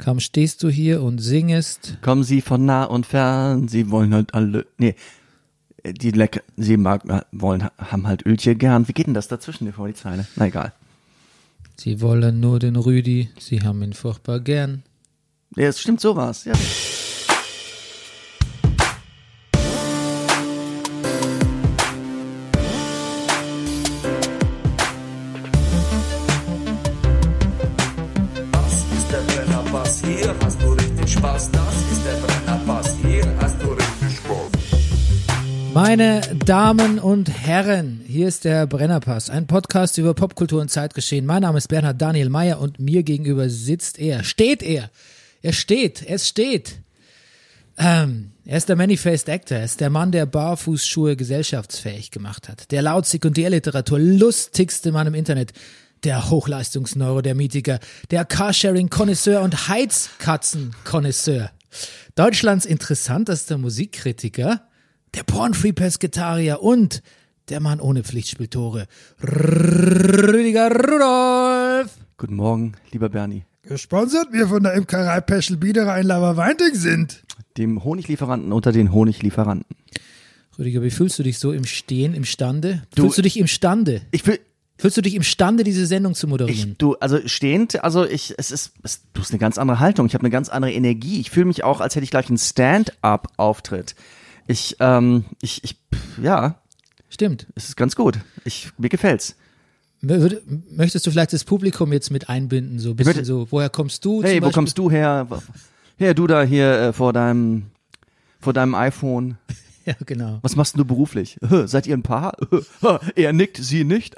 Kaum stehst du hier und singest. Kommen sie von nah und fern, sie wollen halt alle, nee, die lecker, sie mag, wollen, haben halt Ölchen gern. Wie geht denn das dazwischen, die vor die Zeile? Na egal. Sie wollen nur den Rüdi, sie haben ihn furchtbar gern. Ja, es stimmt sowas, ja. Meine Damen und Herren, hier ist der Brennerpass, ein Podcast über Popkultur und Zeitgeschehen. Mein Name ist Bernhard Daniel Mayer und mir gegenüber sitzt er, steht er. Er steht, es steht. Ähm, er ist der Many-Faced Actor, er ist der Mann, der Barfußschuhe gesellschaftsfähig gemacht hat, der laut Sekundärliteratur lustigste Mann im Internet, der Hochleistungsneurodermitiker, der Carsharing-Konnoisseur und Heizkatzen-Konnoisseur, Deutschlands interessantester Musikkritiker, der Pornfree-Pesketarier und der Mann ohne Pflichtspieltore, Rüdiger Rudolf. Guten Morgen, lieber Bernie. Gesponsert wir von der Imkerei Peschel Biederer in Laberweinting sind. Dem Honiglieferanten unter den Honiglieferanten. Rüdiger, wie fühlst du dich so im Stehen, imstande? Du- fühlst du dich imstande? Ich will, Fühlst du dich imstande, diese Sendung zu moderieren? ich, du, also stehend, also ich, es ist, es, du hast eine ganz andere Haltung. Ich habe eine ganz andere Energie. Ich fühle mich auch, als hätte ich gleich einen Stand-up-Auftritt. Ich, ähm, ich, ich, ja, Stimmt. es ist ganz gut. Ich, mir gefällt's. Möchtest du vielleicht das Publikum jetzt mit einbinden, so ein bisschen möchte- so, woher kommst du? Hey, wo Beispiel? kommst du her? Her, du da hier äh, vor deinem, vor deinem iPhone. Ja, genau. Was machst du beruflich? Seid ihr ein Paar? er nickt, sie nicht.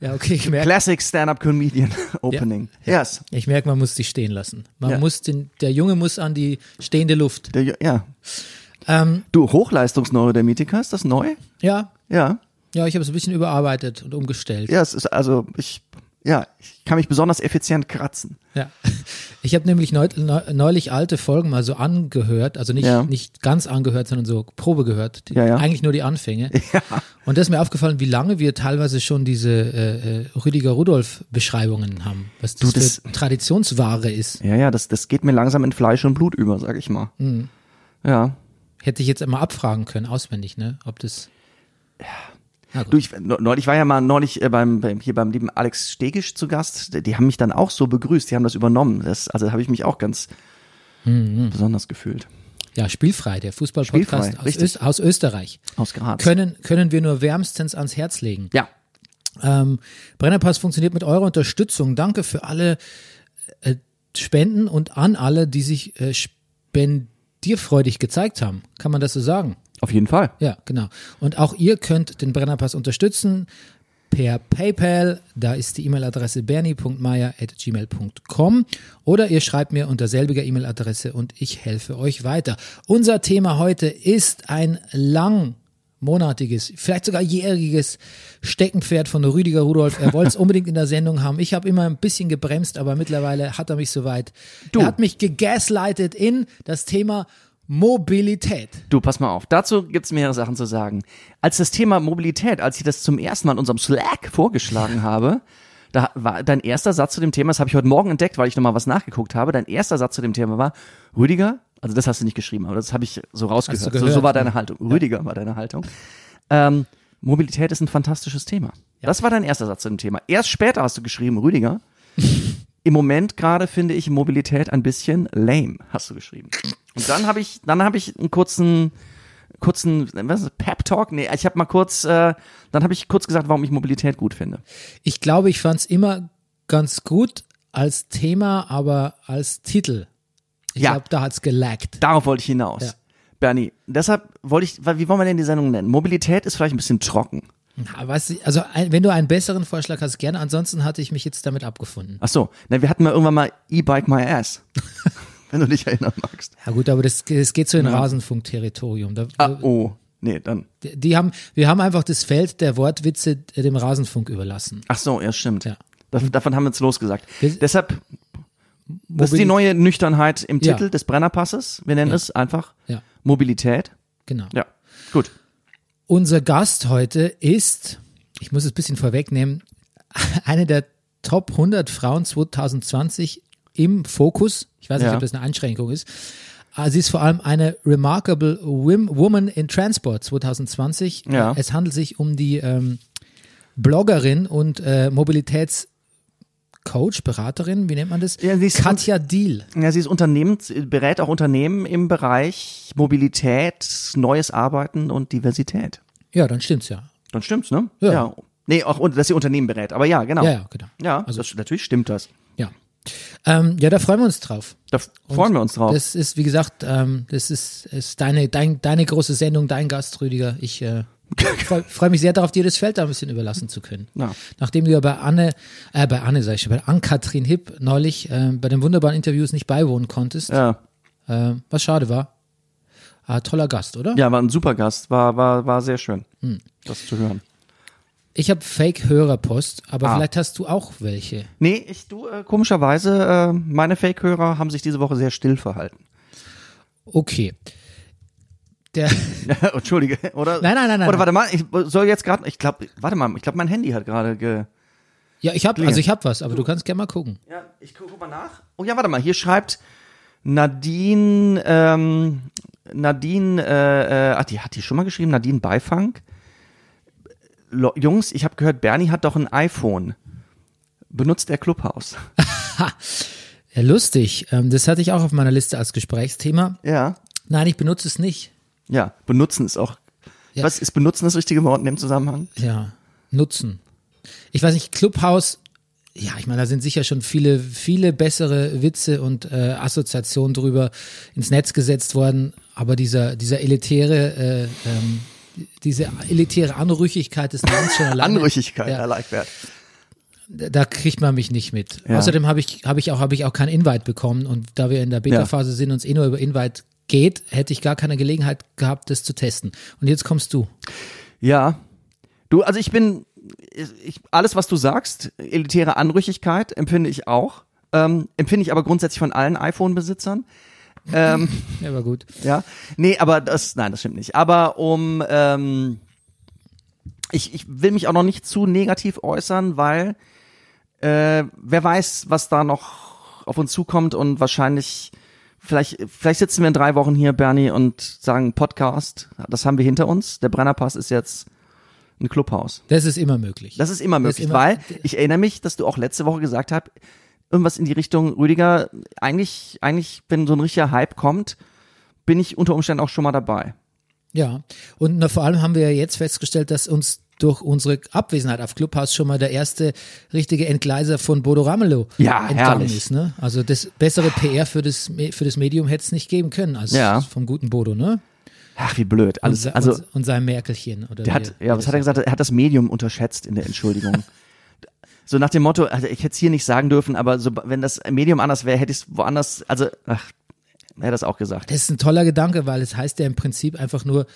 Ja, okay, ich merke, Classic Stand-up Comedian Opening. Yes. ich merke, man muss dich stehen lassen. Man Ja. muss den, der Junge muss an die stehende Luft. Der, ja. Ähm, Du, Hochleistungsneurodermitiker, ist das neu? ja, Ja. ja, ich habe es ein bisschen überarbeitet und umgestellt. Ja, es ist also, ich, ja, ich kann mich besonders effizient kratzen. Ja. Ich habe nämlich neu, neu, neulich alte Folgen mal so angehört, also nicht, Ja. nicht ganz angehört, sondern so Probe gehört. Die, Ja, ja. Eigentlich nur die Anfänge. Und da ist mir aufgefallen, wie lange wir teilweise schon diese äh, äh, Rüdiger Rudolf-Beschreibungen haben, was das, Du, das- Traditionsware ist. Ja, ja, das, das geht mir langsam in Fleisch und Blut über, sag ich mal. Mhm. Ja. Hätte ich jetzt immer abfragen können, auswendig, ne? Ob das. Gut. Du, ich, neulich war ja mal neulich äh, beim, beim hier beim lieben Alex Stegisch zu Gast. Die, haben mich dann auch so begrüßt, die haben das übernommen. Das, also habe ich mich auch ganz Mhm. besonders gefühlt. Ja, spielfrei, der Fußballpodcast aus. Öst, aus Österreich. Aus Graz. Können, können wir nur wärmstens ans Herz legen. ja. Ähm, Brennerpass funktioniert mit eurer Unterstützung. Danke für alle äh, Spenden und an alle, die sich äh, spendierfreudig gezeigt haben. Kann man das so sagen? Auf jeden Fall. Ja, genau. Und auch ihr könnt den Brennerpass unterstützen per PayPal. Da ist die E-Mail-Adresse bernie.meier.gmail.com oder ihr schreibt mir unter selbiger E-Mail-Adresse und ich helfe euch weiter. Unser Thema heute ist ein langmonatiges, vielleicht sogar jähriges Steckenpferd von Rüdiger Rudolf. Er wollte es unbedingt in der Sendung haben. Ich habe immer ein bisschen gebremst, aber mittlerweile hat er mich soweit. Du. Er hat mich gegaslightet in das Thema Mobilität. Du, pass mal auf. Dazu gibt's mehrere Sachen zu sagen. Als das Thema Mobilität, als ich das zum ersten Mal in unserem Slack vorgeschlagen habe, da war dein erster Satz zu dem Thema, das habe ich heute Morgen entdeckt, weil ich nochmal was nachgeguckt habe. Dein erster Satz zu dem Thema war, Rüdiger, also das hast du nicht geschrieben, aber das habe ich so rausgehört. Du so, gehört, so war ne? deine Haltung. Rüdiger war deine Haltung. Ähm, Mobilität ist ein fantastisches Thema. Das war dein erster Satz zu dem Thema. Erst später hast du geschrieben, Rüdiger. Im Moment gerade finde ich Mobilität ein bisschen lame, hast du geschrieben. Und dann habe ich, dann habe ich einen kurzen, kurzen, was ist das, Pep Talk? Nee, ich habe mal kurz, äh, dann habe ich kurz gesagt, warum ich Mobilität gut finde. Ich glaube, ich fand es immer ganz gut als Thema, aber als Titel. Ich Ja. glaube, da hat's gelaggt. Darauf wollte ich hinaus. Ja. Bernie, deshalb wollte ich, wie wollen wir denn die Sendung nennen? Mobilität ist vielleicht ein bisschen trocken. Ja, Weißt du, also ein, wenn du einen besseren Vorschlag hast, gerne. Ansonsten hatte ich mich jetzt damit abgefunden. Ach so, na, wir hatten mal irgendwann mal E-Bike My Ass. Wenn du dich erinnern magst. Ja gut, aber das, das geht so in Rasenfunk-Territorium. Da, Ah, oh, nee, dann. die, die haben, wir haben einfach das Feld der Wortwitze dem Rasenfunk überlassen. Ach so, ja, stimmt. Ja. Dav- davon haben wir uns losgesagt. Wir- Deshalb, das ist die neue Nüchternheit im Ja. Titel des Brennerpasses. Wir nennen Ja. es einfach Ja, Mobilität. genau. Ja, gut. Unser Gast heute ist, ich muss es ein bisschen vorwegnehmen, eine der Top 100 Frauen 2020 im Fokus. Ich weiß nicht, Ja. ob das eine Einschränkung ist. Aber sie ist vor allem eine Remarkable Woman in Transport 2020. Ja. Es handelt sich um die ähm, Bloggerin und äh, Mobilitätscoach, Beraterin, wie nennt man das? Ja, sie ist- Katja Deal. Ja, sie ist Unternehmens, berät auch Unternehmen im Bereich Mobilität, neues Arbeiten und Diversität. Ja, dann stimmt's ja. Dann stimmt's, ne? Ja. Nee, auch, dass sie Unternehmen berät. Aber ja, genau. Ja, ja, genau. Ja, Also- das, natürlich stimmt das. Ja. Ähm, ja, da freuen wir uns drauf. Da freuen wir uns drauf. Das ist, wie gesagt, ähm, das ist, ist deine, dein, deine große Sendung, dein Gast, Rüdiger. Ich äh, freue freu mich sehr darauf, dir das Feld da ein bisschen überlassen zu können. Ja. Nachdem du ja bei Anne, äh, bei Anne sag ich schon, bei Ann-Kathrin Hipp neulich äh, bei den wunderbaren Interviews nicht beiwohnen konntest, ja. äh, was schade war. Ah, toller Gast, oder? ja, war ein super Gast. War, war, war sehr schön, Hm. das zu hören. Ich habe Fake-Hörerpost, aber Ah. vielleicht hast du auch welche. Nee, ich, du, äh, komischerweise, äh, meine Fake-Hörer haben sich diese Woche sehr still verhalten. Okay. Der, Entschuldige, oder? Nein, nein, nein, nein, Oder warte mal, ich soll jetzt gerade, ich glaube, warte mal, ich glaube, mein Handy hat gerade ge. ja, ich habe, also ich habe was, aber du kannst gerne mal gucken. Ja, ich gucke guck mal nach. Oh ja, warte mal, hier schreibt Nadine, ähm, Nadine, äh, äh, ach, die hat die schon mal geschrieben, Nadine Beifang. Jungs, ich habe gehört, Bernie hat doch ein iPhone. Benutzt der Clubhouse? Ja, lustig. Ähm, das hatte ich auch auf meiner Liste als Gesprächsthema. Ja. Nein, ich benutze es nicht. Ja, benutzen ist auch. Ja. Was ist benutzen das richtige Wort in dem Zusammenhang? Ja, nutzen. Ich weiß nicht, Clubhouse, ja, ich meine, da sind sicher schon viele, viele bessere Witze und äh, Assoziationen drüber ins Netz gesetzt worden, aber dieser, dieser elitäre, äh, ähm, diese elitäre Anrüchigkeit des Namens schon alleine. Anrüchigkeit, Ja. Herr Leichwert. da kriegt man mich nicht mit. Ja. Außerdem habe ich, habe ich auch, habe ich auch keinen Invite bekommen und da wir in der Beta-Phase sind und es eh nur über Invite geht, hätte ich gar keine Gelegenheit gehabt, das zu testen. Und jetzt kommst du. Ja. Du, also ich bin, ich, alles, was du sagst, elitäre Anrüchigkeit, empfinde ich auch. Ähm, empfinde ich aber grundsätzlich von allen iPhone-Besitzern. Ähm, Ja, war gut. ja. Nee, aber das, nein, das stimmt nicht. Aber um, ähm, ich, ich will mich auch noch nicht zu negativ äußern, weil äh, wer weiß, was da noch auf uns zukommt und wahrscheinlich, vielleicht, vielleicht sitzen wir in drei Wochen hier, Bernie, und sagen Podcast, das haben wir hinter uns. Der Brennerpass ist jetzt ein Clubhaus. Das ist immer möglich. Das ist immer Das ist möglich, immer- weil ich erinnere mich, dass du auch letzte Woche gesagt hast, irgendwas in die Richtung, Rüdiger, eigentlich, eigentlich, wenn so ein richtiger Hype kommt, bin ich unter Umständen auch schon mal dabei. Ja, und na, vor allem haben wir ja jetzt festgestellt, dass uns durch unsere Abwesenheit auf Clubhouse schon mal der erste richtige Entgleiser von Bodo Ramelow Ja, entgangen ist. Ne? Also das bessere PR für das, für das Medium hätte es nicht geben können als Ja. vom guten Bodo, ne? Ach, wie blöd. Und, Alles, also, und, und sein Merkelchen. Oder der wie- hat, ja, was hat er sagt. gesagt? Er hat das Medium unterschätzt in der Entschuldigung. so nach dem Motto, also ich hätte es hier nicht sagen dürfen, aber so, wenn das Medium anders wäre, hätte ich es woanders, also, ach, er hat das auch gesagt. Das ist ein toller Gedanke, weil es heißt ja im Prinzip einfach nur,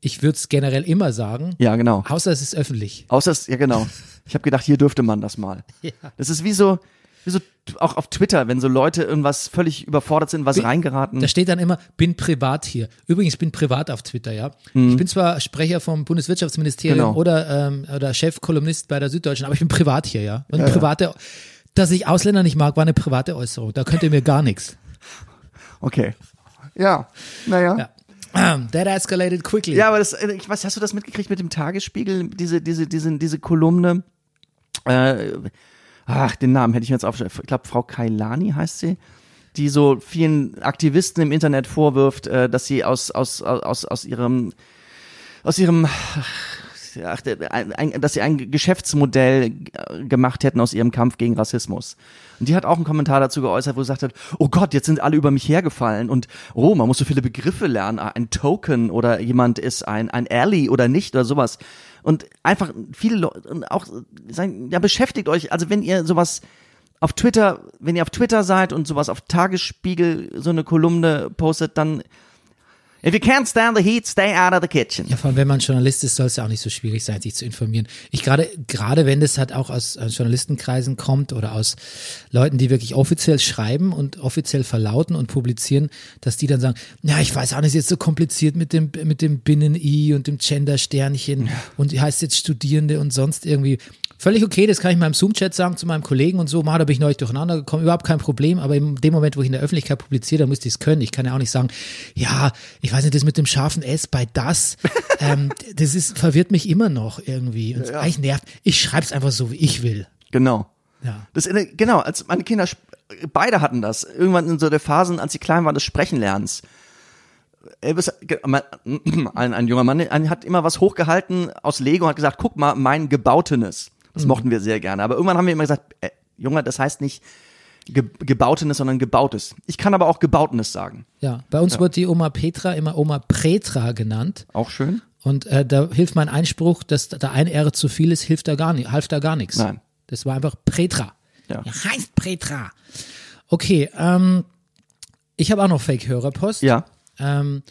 ich würde es generell immer sagen, Ja, genau. außer es ist öffentlich. Außer es, ja genau. Ich habe gedacht, hier dürfte man das mal. Ja. Das ist wie so, wie so auch auf Twitter, wenn so Leute irgendwas völlig überfordert sind, was Bin- reingeraten. Da steht dann immer, bin privat hier. Übrigens, bin privat auf Twitter, ja. Ich bin zwar Sprecher vom Bundeswirtschaftsministerium Mhm. Genau. oder, ähm, oder Chefkolumnist bei der Süddeutschen, aber ich bin privat hier, ja. Und private, dass ich Ausländer nicht mag, war eine private Äußerung. Da könnt ihr mir gar nichts. Okay. Ja, naja. Ja. Ähm, That escalated quickly. Ja, aber das, äh, ich weiß, hast du das mitgekriegt mit dem Tagesspiegel, diese, diese, diese, diese Kolumne? Äh, ach, den Namen hätte ich mir jetzt aufgeschrieben. Ich glaube, Frau Kailani heißt sie, die so vielen Aktivisten im Internet vorwirft, äh, dass sie aus, aus, aus, aus ihrem, aus ihrem, ach, dass sie ein Geschäftsmodell äh, gemacht hätten aus ihrem Kampf gegen Rassismus. Und die hat auch einen Kommentar dazu geäußert, wo sie gesagt hat, oh Gott, jetzt sind alle über mich hergefallen und oh, man muss so viele Begriffe lernen, ein Token oder jemand ist ein, ein Ally oder nicht oder sowas. Und einfach viele Leute auch sagen, ja, beschäftigt euch, also wenn ihr sowas auf Twitter, wenn ihr auf Twitter seid und sowas auf Tagesspiegel so eine Kolumne postet, dann If you can't stand the heat, stay out of the kitchen. Ja, vor allem, wenn man Journalist ist, soll es ja auch nicht so schwierig sein, sich zu informieren. Ich gerade, gerade wenn das halt auch aus, aus Journalistenkreisen kommt oder aus Leuten, die wirklich offiziell schreiben und offiziell verlauten und publizieren, dass die dann sagen, ja, ich weiß auch nicht, ist jetzt so kompliziert mit dem, mit dem Binnen-I und dem Gender-Sternchen und heißt jetzt Studierende und sonst irgendwie. Völlig okay, das kann ich meinem Zoom-Chat sagen zu meinem Kollegen und so, mal, da bin ich neulich durcheinander gekommen, überhaupt kein Problem, aber in dem Moment, wo ich in der Öffentlichkeit publiziere, da musste ich es können. Ich kann ja auch nicht sagen, ja, ich weiß nicht, das mit dem scharfen S bei das, ähm, das ist, verwirrt mich immer noch irgendwie. Und eigentlich nervt. Ich schreib's einfach so, wie ich will. Genau. Ja. Das, der- genau, als meine Kinder, beide hatten das. Irgendwann in so der Phasen, als sie klein waren, des Sprechenlernens. Elvis, ein, ein junger Mann ein, hat immer was hochgehalten aus Lego und hat gesagt, guck mal, mein Gebautenes. Das mochten wir sehr gerne. Aber irgendwann haben wir immer gesagt, äh, Junge, das heißt nicht ge Gebautenes, sondern Gebautes. Ich kann aber auch Gebautenes sagen. Ja, bei uns wird die Oma Petra immer Oma Pretra genannt. Auch schön? Und äh, da hilft mein Einspruch, dass da ein R zu viel ist, hilft da gar nicht, half da gar nichts. Nein. Das war einfach Pretra. Ja. heißt Pretra. Okay, ähm, ich habe auch noch Fake-Hörerpost. Ja. Ähm,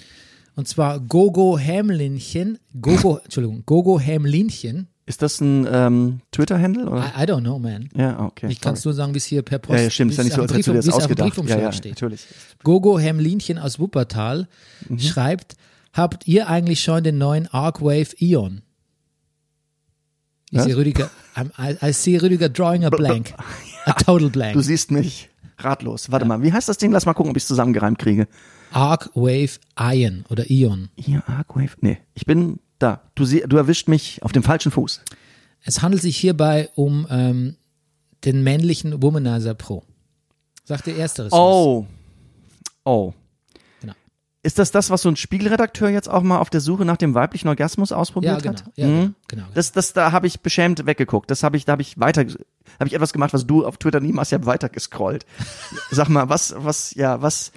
und zwar Gogo Hämlinchen, Gogo, Entschuldigung, Gogo Hämlinchen. Ist das ein ähm, Twitter-Handle? I, I don't know, man. Ja, okay. Ich kann es nur sagen, wie es hier per Post ja, ja, stimmt. Ist ja nicht so, als hättest du das ausgedacht. Ja, Briefumschlag ja, steht. natürlich. Gogo Hämlinchen aus Wuppertal Mhm. schreibt, habt ihr eigentlich schon den neuen Arcwave Ion? Ich Was? sehe Rüdiger, I, I see Rüdiger drawing a blank. A total blank. Du siehst mich ratlos. Warte mal, wie heißt das Ding? Lass mal gucken, ob ich es zusammengereimt kriege. Arcwave Ion oder Ion. Hier, Arcwave. Nee, ich bin da. Du, du erwischt mich auf dem falschen Fuß. Es handelt sich hierbei um ähm, den männlichen Womanizer Pro. Sagt der Ersteres. Oh. Oh. Genau. Ist das das, was so ein Spiegelredakteur jetzt auch mal auf der Suche nach dem weiblichen Orgasmus Ja, ausprobiert genau. hat? Ja, Mhm. genau, genau. Das, das, da habe ich beschämt weggeguckt. Das habe ich, da habe ich weiter, habe ich etwas gemacht, was du auf Twitter nie machst. Ich habe weiter gescrollt. Sag mal, was, was, ja, was?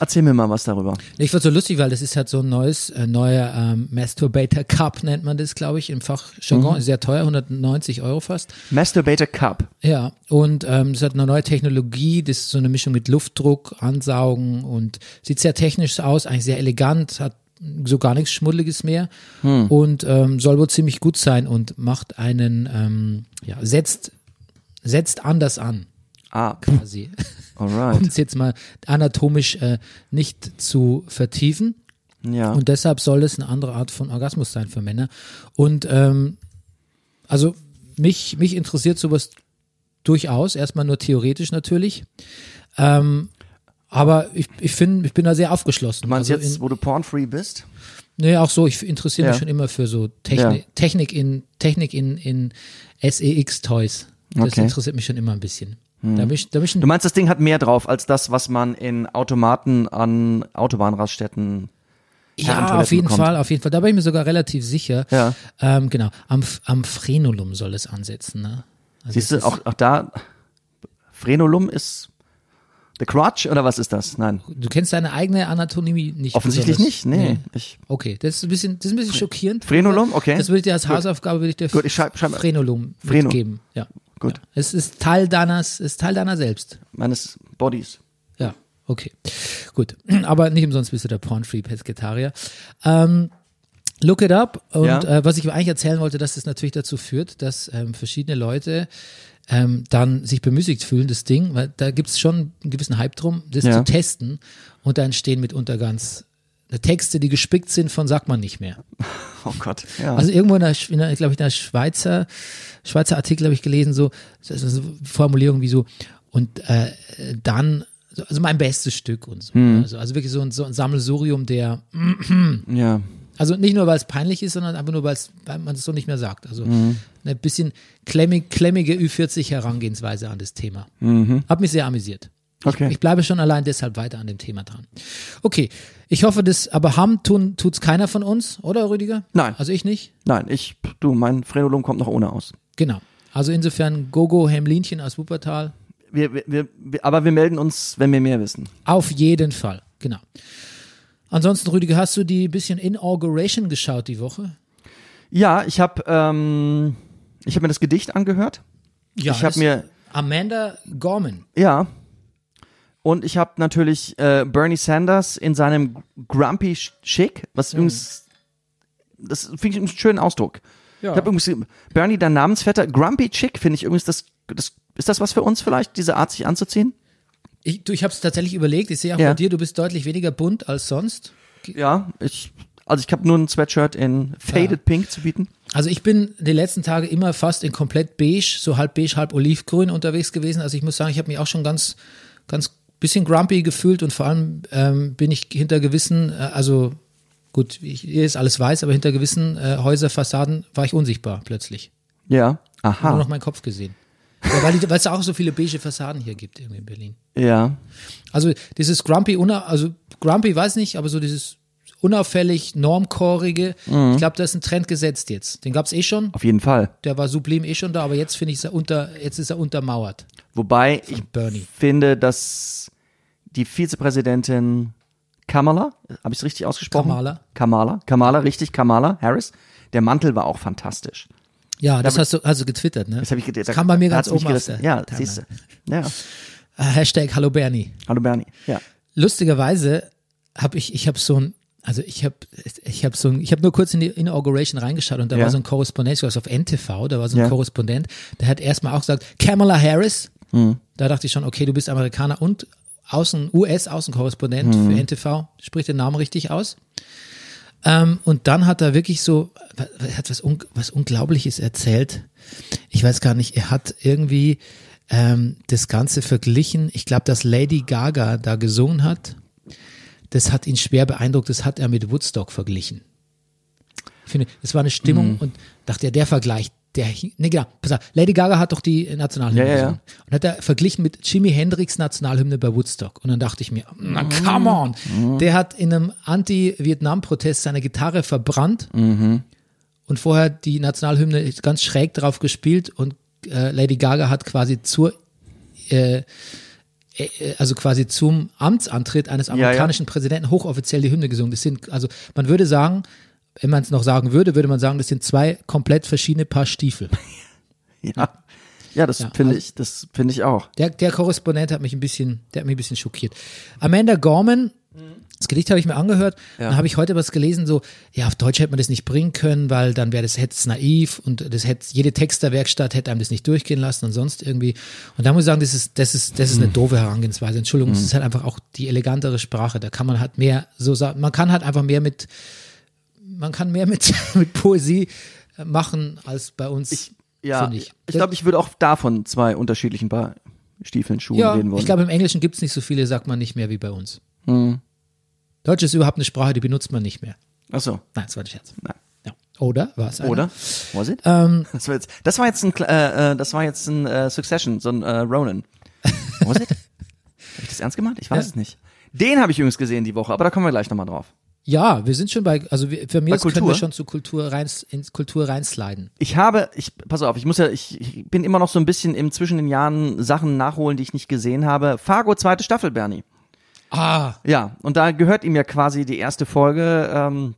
Erzähl mir mal was darüber. Ich fand so lustig, weil das ist halt so ein neues, äh, neuer ähm, Masturbator Cup nennt man das, glaube ich, im Fachjargon. Sehr teuer, 190 Euro fast. Masturbator Cup. Ja, und ähm, es hat eine neue Technologie, das ist so eine Mischung mit Luftdruck, Ansaugen und sieht sehr technisch aus, eigentlich sehr elegant, hat so gar nichts Schmuddeliges mehr und ähm, soll wohl ziemlich gut sein und macht einen, ähm, ja, setzt, setzt anders an, Ah, quasi. alright. um es jetzt mal anatomisch äh, nicht zu vertiefen. Ja. Und deshalb soll es eine andere Art von Orgasmus sein für Männer. Und ähm, also mich, mich interessiert sowas durchaus, erstmal nur theoretisch natürlich. Ähm, aber ich, ich finde, ich bin da sehr aufgeschlossen. Du meinst also jetzt, in, wo du pornfree bist? nee, auch so, ich interessiere mich Ja. schon immer für so Technik, Ja. Technik in Technik in, in SEX-Toys. Das Okay. Interessiert mich schon immer ein bisschen. Da mich, da mich Du meinst, das Ding hat mehr drauf als das, was man in Automaten an Autobahnraststätten. Ja, auf jeden bekommt. Fall, auf jeden Fall. Da bin ich mir sogar relativ sicher. Ja. Ähm, genau. Am, am Frenulum soll es ansetzen. Ne? Also Siehst du, auch, auch da, Frenulum ist the crotch oder was ist das? Nein. Du kennst deine eigene Anatomie nicht. Offensichtlich besonders. nicht? Nee. Ich, Okay, das ist ein bisschen, das ist ein bisschen schockierend. Frenulum, okay. Das würde ich dir als Hausaufgabe würde ich dir Gut, ich schreib- schreib- Frenulum Frenu. mitgeben. Ja. Gut. Ja. Es ist Teil deines, ist Teil deiner selbst. meines Bodies. Ja, okay. Gut. Aber nicht umsonst bist du der Porn-Free-Pesketarier. Ähm, look it up. Und Ja. äh, was ich eigentlich erzählen wollte, dass es natürlich dazu führt, dass ähm, verschiedene Leute ähm, dann sich bemüßigt fühlen, das Ding, weil da gibt es schon einen gewissen Hype drum, das Ja. zu testen. Und da entstehen mitunter ganz Texte, die gespickt sind von sagt man nicht mehr. Oh Gott. Ja. Also irgendwo in der, in der glaube ich, in der Schweizer, Schweizer Artikel habe ich gelesen, so, so, Formulierung wie so, und äh, dann, so- also mein bestes Stück und so. Also, also wirklich so ein, so ein Sammelsurium der, ja. also nicht nur, weil es peinlich ist, sondern einfach nur, weil man es so nicht mehr sagt. Also eine bisschen klemmig, klemmige Ü40 Herangehensweise an das Thema. Hat mich sehr amüsiert. Okay. Ich, ich bleibe schon allein deshalb weiter an dem Thema dran. Okay, ich hoffe, das, aber haben tun tut's keiner von uns, oder Rüdiger? Nein. Also ich nicht? Nein, ich, du, mein Frenulum kommt noch ohne aus. Genau. Also insofern Gogo Hemlinchen aus Wuppertal. Wir, wir, wir, aber wir melden uns, wenn wir mehr wissen. Auf jeden Fall. Genau. Ansonsten, Rüdiger, hast du die bisschen Inauguration geschaut die Woche? Ja, ich habe ähm, ich hab mir das Gedicht angehört. Ja. Ich hab das- mir- Amanda Gorman. Ja. Und ich habe natürlich äh, Bernie Sanders in seinem Grumpy Chic, was übrigens, das finde ich einen schönen Ausdruck. Ja. Ich habe übrigens, Bernie, dein Namensvetter, Grumpy Chick, finde ich übrigens, das, das, ist das was für uns vielleicht, diese Art sich anzuziehen? Ich, du, ich habe es tatsächlich überlegt. Ich sehe auch Ja. bei dir, du bist deutlich weniger bunt als sonst. Ja, ich, also ich habe nur ein Sweatshirt in Faded Ja. Pink zu bieten. Also ich bin die letzten Tage immer fast in komplett beige, so halb beige, halb olivgrün unterwegs gewesen. Also ich muss sagen, ich habe mich auch schon ganz, ganz bisschen grumpy gefühlt und vor allem ähm, bin ich hinter gewissen, äh, also gut, ich, hier ist alles weiß, aber hinter gewissen äh, Häuserfassaden war ich unsichtbar plötzlich. Ja. Nur Aha. noch meinen Kopf gesehen. Ja, weil, die, weil es auch so viele beige Fassaden hier gibt irgendwie in Berlin. Ja. Also dieses Grumpy, also Grumpy weiß nicht, aber so dieses unauffällig, normchorige, ich glaube, da ist ein Trend gesetzt jetzt. Den gab es eh schon, Auf jeden Fall. der war sublim eh schon da, aber jetzt finde ich, er unter, jetzt ist er untermauert. Wobei ich Bernie. finde, dass die Vizepräsidentin Kamala, habe ich es richtig ausgesprochen? Kamala. Kamala, Kamala, richtig, Kamala Harris. Der Mantel war auch fantastisch. Ja, das hast du also getwittert, ne? Das habe ich gedacht. Das kam bei mir ganz oben auf der Ja, siehst du. Ja. Äh, Hashtag Hallo Bernie. Hallo Bernie. Ja. Lustigerweise habe ich, ich habe so ein, also ich habe, ich habe so ein, ich habe nur kurz in die Inauguration reingeschaut und da Ja. war so ein Korrespondent, ich weiß auf NTV, da war so ein Ja. Korrespondent, der hat erstmal auch gesagt, Kamala Harris. Hm. Da dachte ich schon, okay, du bist Amerikaner und Außen, US-Außenkorrespondent Hm. für NTV, spricht den Namen richtig aus. Ähm, und dann hat er wirklich so, er hat was, un, was Unglaubliches erzählt. Ich weiß gar nicht, er hat irgendwie ähm, das Ganze verglichen. Ich glaube, dass Lady Gaga da gesungen hat. Das hat ihn schwer beeindruckt. Das hat er mit Woodstock verglichen. Ich finde, das war eine Stimmung Mhm. und dachte, ja, der Vergleich, der, nee, genau, pass auf, Lady Gaga hat doch die Nationalhymne Ja, ja, ja. gesungen. Und hat er verglichen mit Jimi Hendrix Nationalhymne bei Woodstock. Und dann dachte ich mir, na Mhm. come on. Der hat in einem Anti-Vietnam-Protest seine Gitarre verbrannt Mhm. und vorher die Nationalhymne ganz schräg drauf gespielt und äh, Lady Gaga hat quasi zur äh, äh, also quasi zum Amtsantritt eines Ja, ja. amerikanischen Präsidenten hochoffiziell die Hymne gesungen. Das sind, also man würde sagen, wenn man es noch sagen würde, würde man sagen, das sind zwei komplett verschiedene Paar Stiefel. Ja. Ja, das Ja, finde also- ich, das finde ich auch. Der, der Korrespondent hat mich ein bisschen, der hat mich ein bisschen schockiert. Amanda Gorman, das Gedicht habe ich mir angehört, dann habe ich heute was gelesen, so, ja, auf Deutsch hätte man das nicht bringen können, weil dann wäre das hätte es naiv und das hätte, jede Texterwerkstatt hätte einem das nicht durchgehen lassen und sonst irgendwie. Und da muss ich sagen, das ist, das ist, das ist eine doofe Herangehensweise. Entschuldigung, es ist halt einfach auch die elegantere Sprache. Da kann man halt mehr so sagen, man kann halt einfach mehr mit, man kann mehr mit, mit Poesie äh, machen als bei uns. Ja, finde ich, ich. glaube, ich würde auch davon zwei unterschiedlichen Paar Stiefeln, Schuhen Ja, reden wollen. ich glaube, im Englischen gibt es nicht so viele, sagt man nicht mehr wie bei uns. Hm. Deutsch ist überhaupt eine Sprache, die benutzt man nicht mehr. Ach so. Nein, das war ein Scherz. Nein. Ja. Oder? War es? Oder? Was it? Ähm, Das war jetzt, das war jetzt ein, äh, äh, das war jetzt ein äh, Succession, so ein äh, Ronan. Was it? Habe ich das ernst gemeint? Ich weiß Ja. es nicht. Den habe ich übrigens gesehen die Woche, aber da kommen wir gleich nochmal drauf. Ja, wir sind schon bei, also wir, für mich können wir schon zu Kultur rein, ins Kultur reinsliden. Ich habe, ich, pass auf, ich muss ja, ich, ich bin immer noch so ein bisschen im zwischen den Jahren Sachen nachholen, die ich nicht gesehen habe. Fargo zweite Staffel, Bernie. Ah, Ja, und da gehört ihm ja quasi die erste Folge ähm,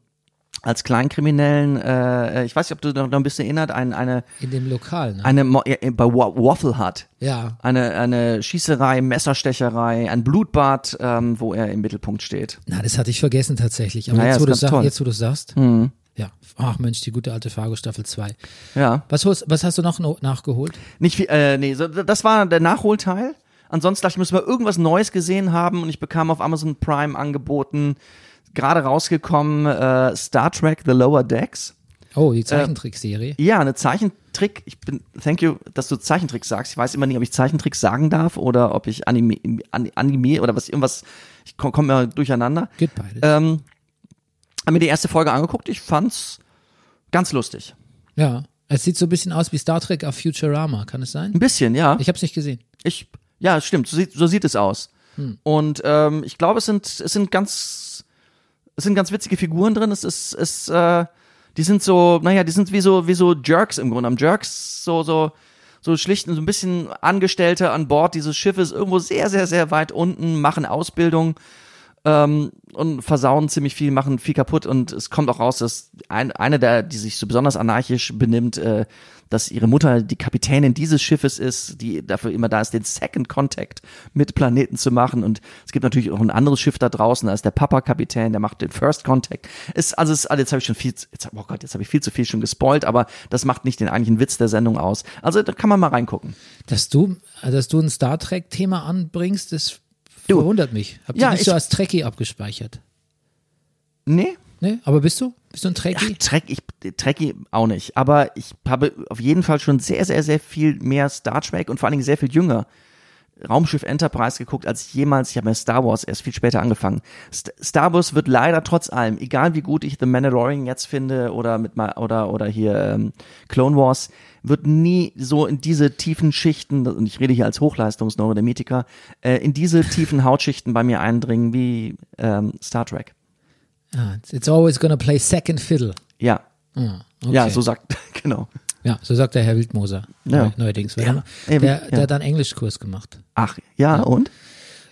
als Kleinkriminellen. Äh, ich weiß nicht, ob du noch noch ein bisschen erinnert, ein, eine in dem Lokal, ne? eine bei Wa- Waffle Hut. ja. Eine, eine Schießerei, Messerstecherei, ein Blutbad, ähm, wo er im Mittelpunkt steht. Na, das hatte ich vergessen tatsächlich. Aber Naja, jetzt, wo du sag. Mhm. jetzt, wo du sagst. Ja. Ach Mensch, die gute alte Fargo Staffel 2. Ja. Was, holst- was hast du noch no- nachgeholt? Nicht viel, äh, nee, so, das war der Nachholteil. Ansonsten dachte ich, muss mal irgendwas Neues gesehen haben und ich bekam auf Amazon Prime angeboten, gerade rausgekommen, äh, Star Trek The Lower Decks. Oh, die Zeichentrickserie. Ja, eine Zeichentrick. Ich bin, thank you, dass du Zeichentrick sagst. Ich weiß immer nicht, ob ich Zeichentrick sagen darf oder ob ich Anime, An- Anime oder was, irgendwas, ich komme komm mal durcheinander. Geht beides. Ähm, hab mir die erste Folge angeguckt. Ich fand's ganz lustig. ja. Es sieht so ein bisschen aus wie Star Trek auf Futurama, kann es sein? Ein bisschen, ja. Ich habe es nicht gesehen. Ich, ja, stimmt, so sieht, so sieht es aus. Und ähm, ich glaube, es sind, es sind ganz, es sind ganz witzige Figuren drin. Es ist, es, äh, die sind so, naja, die sind wie so, wie so Jerks im Grunde. Am Jerks so, so, so schlicht und so ein bisschen Angestellte an Bord dieses Schiffes irgendwo sehr, sehr, sehr weit unten, machen Ausbildung ähm, und versauen ziemlich viel, machen viel kaputt und es kommt auch raus, dass ein, eine der, die sich so besonders anarchisch benimmt, äh, dass ihre Mutter die Kapitänin dieses Schiffes ist, die dafür immer da ist, den Second Contact mit Planeten zu machen. Und es gibt natürlich auch ein anderes Schiff da draußen, da ist der Papa Kapitän, der macht den First Contact. Ist, also, ist, also jetzt habe ich schon viel, jetzt, oh Gott, jetzt habe ich viel zu viel schon gespoilt, aber das macht nicht den eigentlichen Witz der Sendung aus. Also da kann man mal reingucken. Dass du, dass du ein Star Trek-Thema anbringst, das verwundert mich. Habt ihr Ja, nicht ich- so als Trekkie abgespeichert? Nee, Ne? Aber bist du? Bist du ein Ach, Trekkie? Trek, ich, Trekkie auch nicht. Aber ich habe auf jeden Fall schon sehr, sehr, sehr viel mehr Star Trek und vor allen Dingen sehr viel jünger Raumschiff Enterprise geguckt, als ich jemals, ich habe mir Star Wars erst viel später angefangen. St Star Wars wird leider trotz allem, egal wie gut ich The Mandalorian jetzt finde oder mit mal oder oder hier ähm, Clone Wars, wird nie so in diese tiefen Schichten, und ich rede hier als Hochleistungsneurodermetiker, äh, in diese tiefen Hautschichten bei mir eindringen wie ähm, Star Trek. Ah, it's always gonna play second fiddle. Ja, Ah, okay. ja, so sagt, genau. Ja, so sagt der Herr Wildmoser Ja. neu- neuerdings. Der, der, der hat einen Englischkurs gemacht. Ach, ja, und?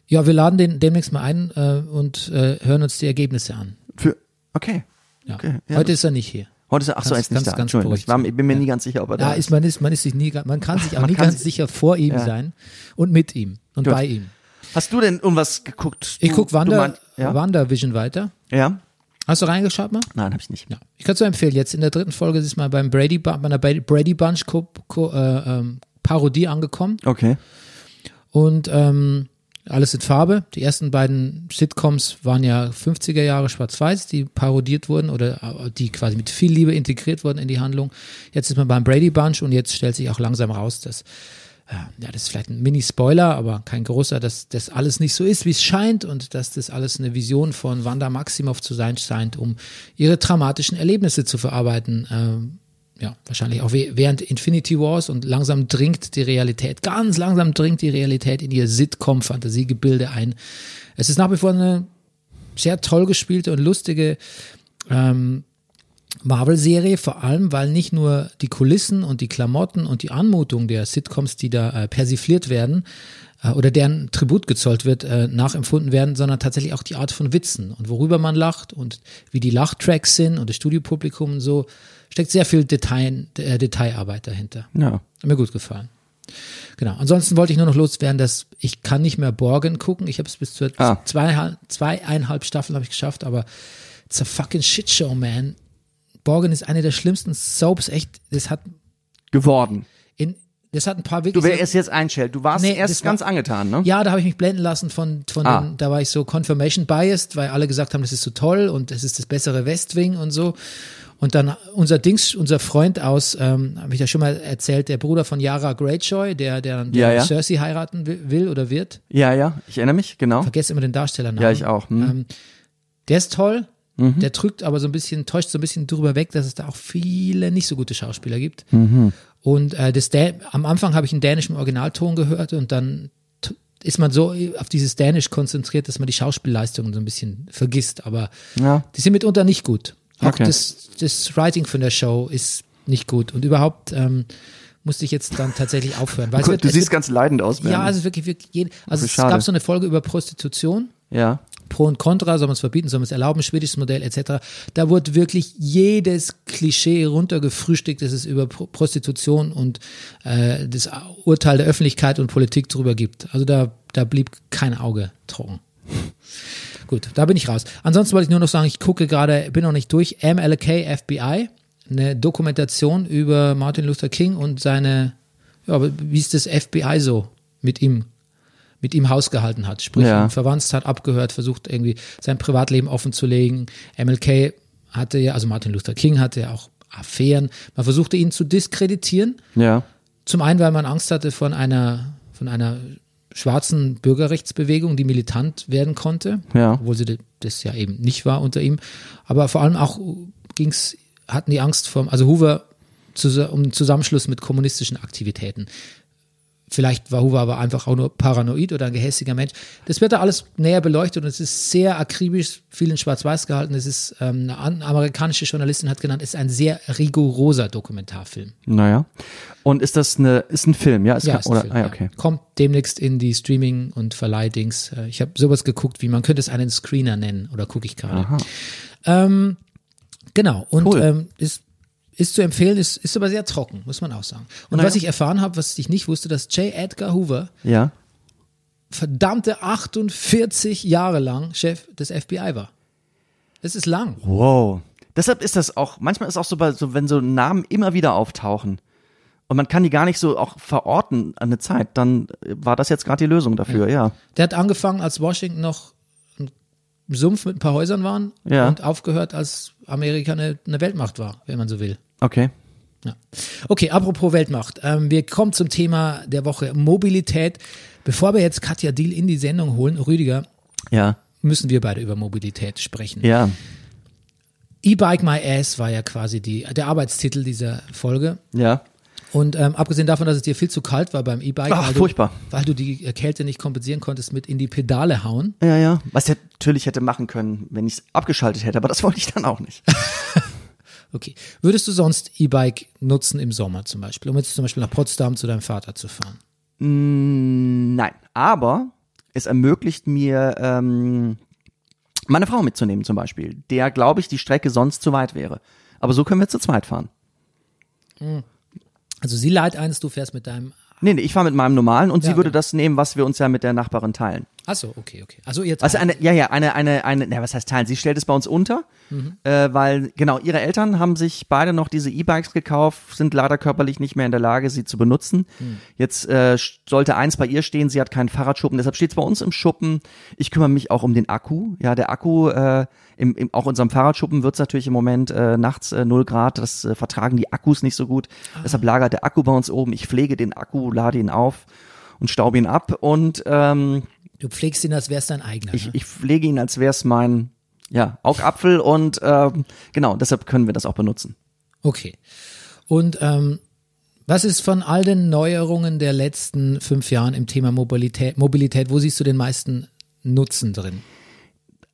Ja, wir laden den demnächst mal ein äh, und äh, hören uns die Ergebnisse an. Für, okay. Okay. Heute ist er nicht hier. Heute ist er, ach so, er Ganz- ist nicht ganz- da. ganz ich, war, ich bin mir nie ganz sicher, ob er da Ja, ist. ist man ist man ist sich nie man kann sich auch Man nie ganz sich- sicher vor ihm sein und mit ihm und Gut. bei ihm. Hast du denn irgendwas geguckt? Ich Du- guck du Wander, meint- ja? WandaVision weiter. ja? Hast du reingeschaut mal? Nein, habe ich nicht. Ja. Ich kann es nur empfehlen. Jetzt in der dritten Folge ist mal beim Brady bei einer Brady Bunch Co Co äh, ähm, Parodie angekommen Okay. und ähm, alles in Farbe. Die ersten beiden Sitcoms waren ja 50er Jahre schwarz-weiß, die parodiert wurden oder äh, die quasi mit viel Liebe integriert wurden in die Handlung. Jetzt ist man beim Brady Bunch und jetzt stellt sich auch langsam raus, dass ja, das ist vielleicht ein Mini-Spoiler, aber kein großer, dass das alles nicht so ist, wie es scheint und dass das alles eine Vision von Wanda Maximoff zu sein scheint, um ihre traumatischen Erlebnisse zu verarbeiten. Ähm, ja, wahrscheinlich auch während Infinity Wars und langsam dringt die Realität, ganz langsam dringt die Realität in ihr Sitcom-Fantasiegebilde ein. Es ist nach wie vor eine sehr toll gespielte und lustige ähm, Marvel-Serie, vor allem, weil nicht nur die Kulissen und die Klamotten und die Anmutung der Sitcoms, die da äh, persifliert werden äh, oder deren Tribut gezollt wird, äh, nachempfunden werden, sondern tatsächlich auch die Art von Witzen und worüber man lacht und wie die Lachtracks sind und das Studiopublikum und so, steckt sehr viel Detail, äh, Detailarbeit dahinter. Ja. Hat mir gut gefallen. Genau. Ansonsten wollte ich nur noch loswerden, dass ich kann nicht mehr Borgen gucken. Ich habe es bis zur Ah. zwei, zweieinhalb Staffeln habe ich geschafft, aber it's a fucking shit show, man. Borgen ist eine der schlimmsten Soaps, echt. Das hat Geworden. in, das hat ein paar Du wirklich. sehr- wärst jetzt einstellt. Du warst Nee, erst war- ganz angetan, ne? ja, da habe ich mich blenden lassen von, von Ah. den, da war ich so confirmation biased, weil alle gesagt haben, das ist so toll und das ist das bessere Westwing und so. Und dann unser Dings, unser Freund aus, ähm, habe ich ja schon mal erzählt, der Bruder von Yara Greyjoy, der, der, der Ja, ja. Cersei heiraten will, will oder wird. Ja, ja. Ich erinnere mich, genau. Vergesse immer den Darstellernamen. Ja, ich auch. Hm. Ähm, der ist toll. Mhm. Der drückt aber so ein bisschen, täuscht so ein bisschen drüber weg, dass es da auch viele nicht so gute Schauspieler gibt. Mhm. Und äh, das Dä am Anfang habe ich einen dänischen Originalton gehört und dann ist man so auf dieses Dänisch konzentriert, dass man die Schauspielleistungen so ein bisschen vergisst. Aber Ja. die sind mitunter nicht gut. Auch Okay. das, das Writing von der Show ist nicht gut. Und überhaupt ähm, musste ich jetzt dann tatsächlich aufhören. Weil Gut, wird, du siehst wird, ganz leidend aus, ja, ist wirklich, wirklich also es schade. gab so eine Folge über Prostitution. Ja. Pro und Contra, soll man es verbieten, soll man es erlauben, schwedisches Modell etc. Da wurde wirklich jedes Klischee runtergefrühstückt, das es über Pro Prostitution und äh, das Urteil der Öffentlichkeit und Politik drüber gibt. Also da, da blieb kein Auge trocken. Gut, da bin ich raus. Ansonsten wollte ich nur noch sagen, ich gucke gerade, bin noch nicht durch, MLK FBI, eine Dokumentation über Martin Luther King und seine, ja, wie ist das FBI so mit ihm mit ihm Haus gehalten hat, sprich Ja. ihn verwandt hat, abgehört, versucht irgendwie sein Privatleben offen zu legen. MLK hatte ja, also Martin Luther King hatte ja auch Affären. Man versuchte ihn zu diskreditieren. Ja. Zum einen, weil man Angst hatte von einer, von einer schwarzen Bürgerrechtsbewegung, die militant werden konnte, Ja. obwohl sie das ja eben nicht war unter ihm. Aber vor allem auch ging's, hatten die Angst vom, also Hoover zu, um Zusammenschluss mit kommunistischen Aktivitäten. Vielleicht war Hoover aber einfach auch nur paranoid oder ein gehässiger Mensch. Das wird da alles näher beleuchtet und es ist sehr akribisch, viel in Schwarz-Weiß gehalten. Es ist, ähm, eine an- amerikanische Journalistin hat genannt, es ist ein sehr rigoroser Dokumentarfilm. Naja. Und ist das eine, ist ein Film, ja? Ist Ja, kein- ist ein oder, Film, ah, ja. okay. Kommt demnächst in die Streaming- und Verleihdings. Äh, Ich habe sowas geguckt, wie man könnte es einen Screener nennen, oder gucke ich gerade. Ähm, genau, und Cool. ähm, ist, ist zu empfehlen, ist, ist aber sehr trocken, muss man auch sagen. Und Naja. was ich erfahren habe, was ich nicht wusste, dass J. Edgar Hoover Ja. verdammte 48 Jahre lang Chef des FBI war. Das ist lang. Wow. Deshalb ist das auch, manchmal ist auch so, bei, so, wenn so Namen immer wieder auftauchen und man kann die gar nicht so auch verorten an eine Zeit, dann war das jetzt gerade die Lösung dafür, ja. Der hat angefangen, als Washington noch Sumpf mit ein paar Häusern waren Ja. und aufgehört, als Amerika eine, eine Weltmacht war, wenn man so will. Okay. Ja. Okay, apropos Weltmacht. Ähm, wir kommen zum Thema der Woche Mobilität. Bevor wir jetzt Katja Diel in die Sendung holen, Rüdiger, Ja. müssen wir beide über Mobilität sprechen. Ja. E-Bike My Ass war ja quasi die, der Arbeitstitel dieser Folge. Ja. Und ähm, abgesehen davon, dass es dir viel zu kalt war beim E-Bike, weil, du- weil du die äh, Kälte nicht kompensieren konntest mit in die Pedale hauen. Ja, ja. Was ich natürlich hätte machen können, wenn ich es abgeschaltet hätte, aber das wollte ich dann auch nicht. Okay. Würdest du sonst E-Bike nutzen im Sommer zum Beispiel, um jetzt zum Beispiel nach Potsdam zu deinem Vater zu fahren? Nein, aber es ermöglicht mir, ähm, meine Frau mitzunehmen zum Beispiel, der, glaube ich, die Strecke sonst zu weit wäre. Aber so können wir zu zweit fahren. Also sie leiht eins, du fährst mit deinem. Nee, nee, ich fahre mit meinem normalen und Ja, sie würde genau. das nehmen, was wir uns ja mit der Nachbarin teilen. Achso, okay, okay. Also ihr Also teilt- eine, ja, ja, eine, eine, eine, na, was heißt teilen? Sie stellt es bei uns unter, äh, weil, genau, ihre Eltern haben sich beide noch diese E-Bikes gekauft, sind leider körperlich nicht mehr in der Lage, sie zu benutzen. Jetzt äh, sollte eins bei ihr stehen, sie hat keinen Fahrradschuppen, deshalb steht es bei uns im Schuppen. Ich kümmere mich auch um den Akku. Ja, der Akku, äh, im, im, auch unserem Fahrradschuppen wird es natürlich im Moment äh, nachts äh, 0 Grad, das äh, vertragen die Akkus nicht so gut. Deshalb lagert der Akku bei uns oben. Ich pflege den Akku, lade ihn auf und staube ihn ab und ähm, Du pflegst ihn, als wär's dein eigener. ich, ne? ich pflege ihn, als wäre es mein ja, Augapfel und ähm, genau, deshalb können wir das auch benutzen. Okay. Und ähm, was ist von all den Neuerungen der letzten fünf Jahren im Thema Mobilität, Mobilität wo siehst du den meisten Nutzen drin?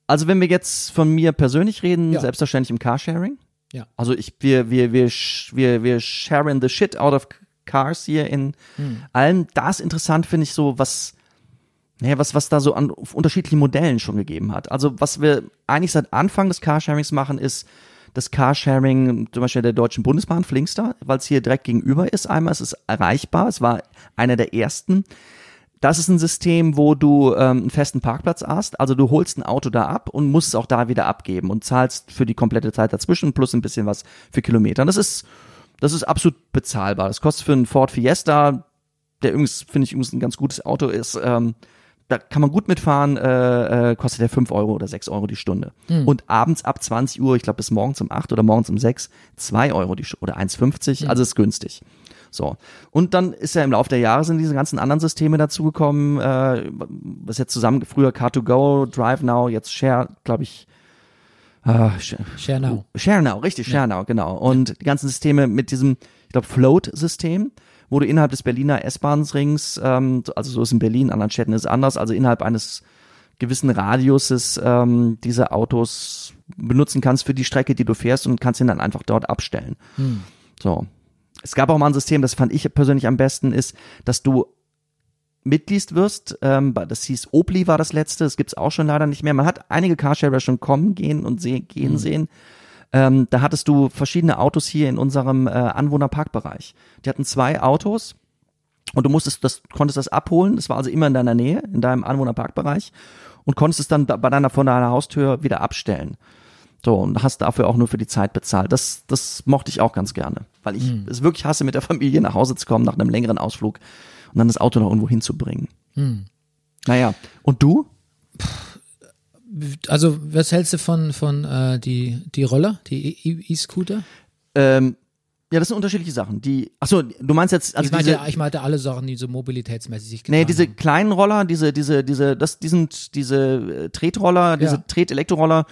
Also wenn wir jetzt von mir persönlich reden, Ja. selbstverständlich im Carsharing. Ja. Also ich, wir, wir, wir, wir, wir sharen the shit out of cars hier in Hm. allem. Das interessant finde ich so, was, naja, was, was da so an unterschiedlichen Modellen schon gegeben hat. Also was wir eigentlich seit Anfang des Carsharings machen, ist das Carsharing zum Beispiel der Deutschen Bundesbahn, Flinkster, weil es hier direkt gegenüber ist. Einmal ist es erreichbar, es war einer der ersten. Das ist ein System, wo du ähm, einen festen Parkplatz hast. Also du holst ein Auto da ab und musst es auch da wieder abgeben und zahlst für die komplette Zeit dazwischen plus ein bisschen was für Kilometer. Und Das ist, das ist absolut bezahlbar. Das kostet für einen Ford Fiesta, der übrigens, finde ich, übrigens ein ganz gutes Auto ist, ähm, da kann man gut mitfahren, äh, äh, kostet der 5 Euro oder 6 Euro die Stunde. Und abends ab 20 Uhr, ich glaube bis morgens um 8 oder morgens um 6, 2 Euro die Stunde oder 1,50, also ist günstig. So. Und dann ist ja im Laufe der Jahre sind diese ganzen anderen Systeme dazugekommen, äh, was jetzt zusammen, früher Car2Go, Drive Now, jetzt Share, glaube ich, äh, Share, Share now. Share Now, richtig, Share Now, genau. Und die ganzen Systeme mit diesem, ich glaube, Float-System, wo du innerhalb des Berliner S-Bahn-Rings, ähm, also so ist in Berlin, in anderen Städten ist es anders, also innerhalb eines gewissen Radiuses ähm, diese Autos benutzen kannst für die Strecke, die du fährst und kannst ihn dann einfach dort abstellen. So. Es gab auch mal ein System, das fand ich persönlich am besten, ist, dass du Mitglied wirst. Ähm, das hieß Opli war das letzte, das gibt's auch schon leider nicht mehr. Man hat einige Carsharer schon kommen, gehen und seh gehen sehen. Ähm, da hattest du verschiedene Autos hier in unserem äh, Anwohnerparkbereich. Die hatten zwei Autos und du musstest das, konntest das abholen. Das war also immer in deiner Nähe, in deinem Anwohnerparkbereich und konntest es dann da- bei deiner vor deiner Haustür wieder abstellen. So, und hast dafür auch nur für die Zeit bezahlt. Das, das mochte ich auch ganz gerne. Weil ich es wirklich hasse, mit der Familie nach Hause zu kommen nach einem längeren Ausflug und dann das Auto noch irgendwo hinzubringen. Naja, und du? Also, was hältst du von, von äh, die, die Roller, die E- E-Scooter? Ähm, ja, das sind unterschiedliche Sachen. Die, achso, du meinst jetzt, also ich, meinte, diese, ich meinte alle Sachen, die so mobilitätsmäßig sich nee, diese haben. kleinen Roller, diese, diese, diese, das, die sind diese äh, Tretroller, diese Ja. Tret-Elektroroller,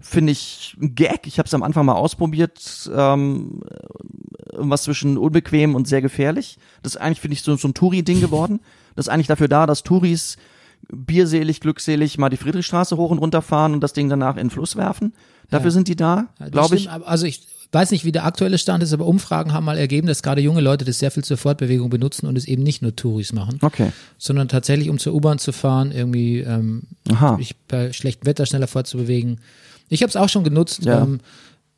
finde ich ein Gag. Ich habe es am Anfang mal ausprobiert. Ähm, irgendwas zwischen unbequem und sehr gefährlich. Das ist eigentlich, finde ich, so, so ein Touri-Ding geworden. Das ist eigentlich dafür da, dass Touris bierselig, glückselig mal die Friedrichstraße hoch und runter fahren und das Ding danach in den Fluss werfen. Dafür Ja. sind die da, Ja, glaube ich. Also ich weiß nicht, wie der aktuelle Stand ist, aber Umfragen haben mal ergeben, dass gerade junge Leute das sehr viel zur Fortbewegung benutzen und es eben nicht nur Touris machen, Okay. sondern tatsächlich, um zur U-Bahn zu fahren, irgendwie ähm, Aha. sich bei schlechtem Wetter schneller fortzubewegen. Ich habe es auch schon genutzt, Ja. ähm,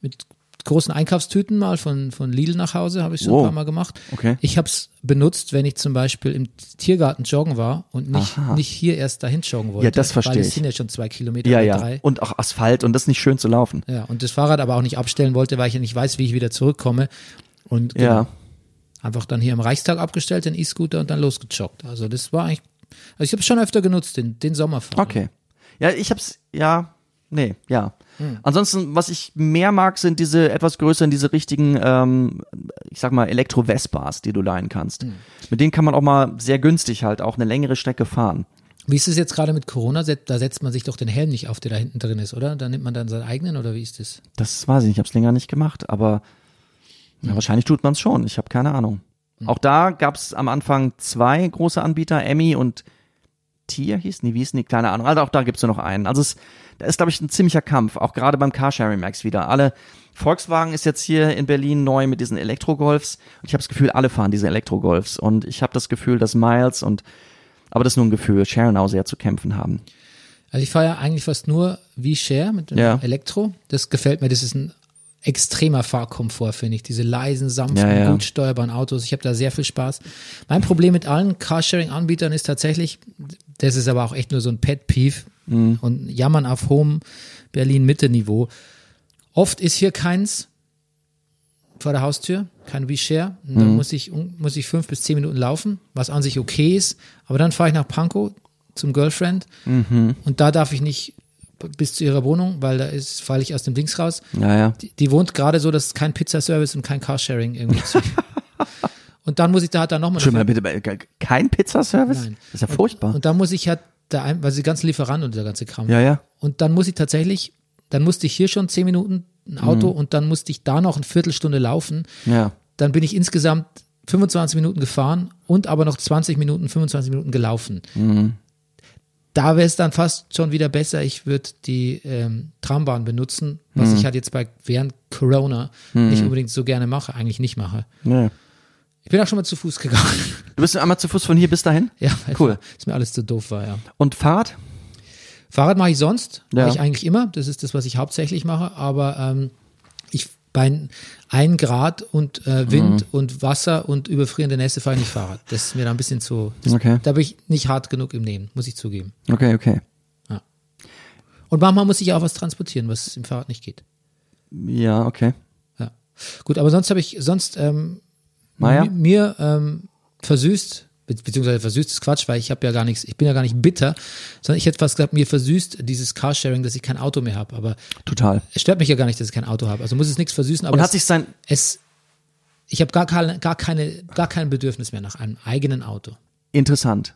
mit großen Einkaufstüten mal von, von Lidl nach Hause, habe ich schon Wow. ein paar Mal gemacht. Okay. Ich habe es benutzt, wenn ich zum Beispiel im Tiergarten joggen war und nicht, Aha. nicht hier erst dahin joggen wollte. Ja, das verstehe Weil es ich. sind ja schon zwei Kilometer Ja, ja. drei. Und auch Asphalt und das ist nicht schön zu laufen. Ja, und das Fahrrad aber auch nicht abstellen wollte, weil ich ja nicht weiß, wie ich wieder zurückkomme. Und genau, Ja. einfach dann hier im Reichstag abgestellt, den E-Scooter und dann losgejoggt. Also das war eigentlich, also ich habe es schon öfter genutzt, den, den Sommerfahrrad. Okay. Ja, ich hab's, ja, nee, ja. Hm. Ansonsten, was ich mehr mag, sind diese etwas größeren, diese richtigen, ähm, ich sag mal, Elektro-Vespas, die du leihen kannst. Hm. Mit denen kann man auch mal sehr günstig halt auch eine längere Strecke fahren. Wie ist es jetzt gerade mit Corona? Da setzt man sich doch den Helm nicht auf, der da hinten drin ist, oder? Da nimmt man dann seinen eigenen oder wie ist das? Das weiß ich nicht, ich hab's länger nicht gemacht, aber ja, wahrscheinlich tut man's schon. Ich habe keine Ahnung. Auch da gab's am Anfang zwei große Anbieter, Emmy und Tier hieß, nee, wie hieß die, keine Ahnung. Also auch da gibt's nur noch einen. Also es, da ist, glaube ich, ein ziemlicher Kampf, auch gerade beim Carsharing Max wieder. Alle, Volkswagen ist jetzt hier in Berlin neu mit diesen Elektrogolfs. Und ich habe das Gefühl, alle fahren diese Elektrogolfs. Und ich habe das Gefühl, dass Miles und, aber das ist nur ein Gefühl, Sharon auch sehr zu kämpfen haben. Also ich fahre ja eigentlich fast nur wie Share mit dem Ja. Elektro. Das gefällt mir, das ist ein extremer Fahrkomfort, finde ich. Diese leisen, sanften, Ja, ja. gut steuerbaren Autos. Ich habe da sehr viel Spaß. Mein Problem mit allen Carsharing-Anbietern ist tatsächlich, das ist aber auch echt nur so ein Pet-Peeve Mhm. und Jammern auf hohem Berlin-Mitte-Niveau. Oft ist hier keins vor der Haustür, kein WeShare. Mhm. Dann muss ich, muss ich fünf bis zehn Minuten laufen, was an sich okay ist. Aber dann fahre ich nach Pankow zum Girlfriend Mhm. und da darf ich nicht bis zu ihrer Wohnung, weil da ist, falle ich aus dem Dings raus. Ja, ja. Die, die wohnt gerade so, dass es kein Pizzaservice und kein Carsharing irgendwie und dann muss ich da halt dann nochmal. Entschuldigung, bitte, bitte, kein Pizzaservice? Nein. Das ist ja furchtbar. Und dann muss ich halt da ein, weil sie ganzen Lieferanten und der ganze Kram. ja, ja. Und dann muss ich tatsächlich, dann musste ich hier schon zehn Minuten ein Auto und dann musste ich da noch eine Viertelstunde laufen. Ja. Dann bin ich insgesamt 25 Minuten gefahren und aber noch 20 Minuten, 25 Minuten gelaufen. Da wäre es dann fast schon wieder besser, ich würde die ähm, Trambahn benutzen, was ich halt jetzt bei während Corona nicht unbedingt so gerne mache, eigentlich nicht mache. Nee. Ich bin auch schon mal zu Fuß gegangen. Du bist einmal zu Fuß von hier bis dahin? ja, Cool. Ist mir alles zu doof war, ja. Und Fahrrad? Fahrrad mache ich sonst, Ja. mache ich eigentlich immer. Das ist das, was ich hauptsächlich mache. Aber ähm, ich bei ein Grad und äh, Wind Mhm. und Wasser und überfrierende Nässe fahre ich nicht Fahrrad. Das ist mir da ein bisschen zu. Das, Okay. Da bin ich nicht hart genug im Nehmen, muss ich zugeben. Okay, okay. Und manchmal muss ich auch was transportieren, was im Fahrrad nicht geht. Ja, okay. Ja. Gut, aber sonst habe ich sonst ähm, mir ähm, versüßt, be beziehungsweise versüßt ist Quatsch, weil ich habe ja gar nichts, ich bin ja gar nicht bitter, sondern ich hätte fast gesagt, mir versüßt dieses Carsharing, dass ich kein Auto mehr habe. Aber Total. es stört mich ja gar nicht, dass ich kein Auto habe. Also muss es nichts versüßen, aber Und es, hat sich sein, es ich habe gar keine, gar keine, gar kein Bedürfnis mehr nach einem eigenen Auto. interessant.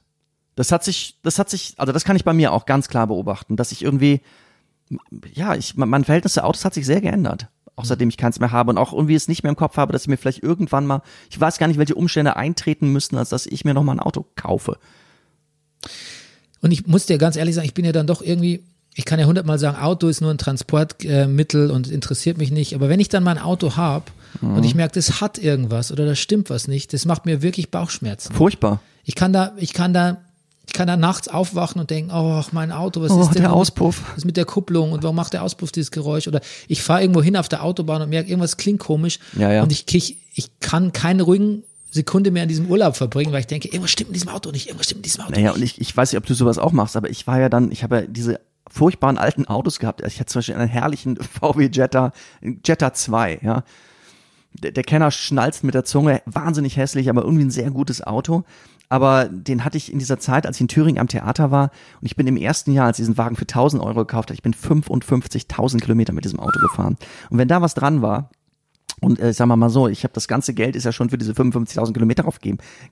Das hat sich, das hat sich, also das kann ich bei mir auch ganz klar beobachten, dass ich irgendwie, ja, ich, mein Verhältnis zu Autos hat sich sehr geändert. Auch seitdem ich keins mehr habe und auch irgendwie es nicht mehr im Kopf habe, dass ich mir vielleicht irgendwann mal, ich weiß gar nicht, welche Umstände eintreten müssten, als dass ich mir noch mal ein Auto kaufe. Und ich muss dir ganz ehrlich sagen, ich bin ja dann doch irgendwie, ich kann ja hundertmal sagen, Auto ist nur ein Transportmittel und interessiert mich nicht. Aber wenn ich dann mein Auto habe und ich merke, das hat irgendwas oder da stimmt was nicht, das macht mir wirklich Bauchschmerzen. Furchtbar. Ich kann da, ich kann da, ich kann da nachts aufwachen und denken, oh, mein Auto, was Oh, ist denn der Auspuff. Was ist mit der Kupplung und warum macht der Auspuff dieses Geräusch? Oder ich fahre irgendwo hin auf der Autobahn und merke, irgendwas klingt komisch. Ja, ja. Und ich, ich, ich kann keine ruhigen Sekunde mehr in diesem Urlaub verbringen, weil ich denke, irgendwas stimmt in diesem Auto nicht, irgendwas stimmt in diesem Auto Naja, nicht. und ich, ich weiß nicht, ob du sowas auch machst, aber ich war ja dann, ich habe ja diese furchtbaren alten Autos gehabt. Ich hatte zum Beispiel einen herrlichen VW Jetta, Jetta 2, ja. Der, der Kenner schnalzt mit der Zunge, wahnsinnig hässlich, aber irgendwie ein sehr gutes Auto. Aber den hatte ich in dieser Zeit, als ich in Thüringen am Theater war, und ich bin im ersten Jahr, als ich diesen Wagen für 1000 Euro gekauft habe, ich bin 55.000 Kilometer mit diesem Auto gefahren. Und wenn da was dran war, Und äh, sagen wir mal so, ich habe das ganze Geld ist ja schon für diese 55.000 Kilometer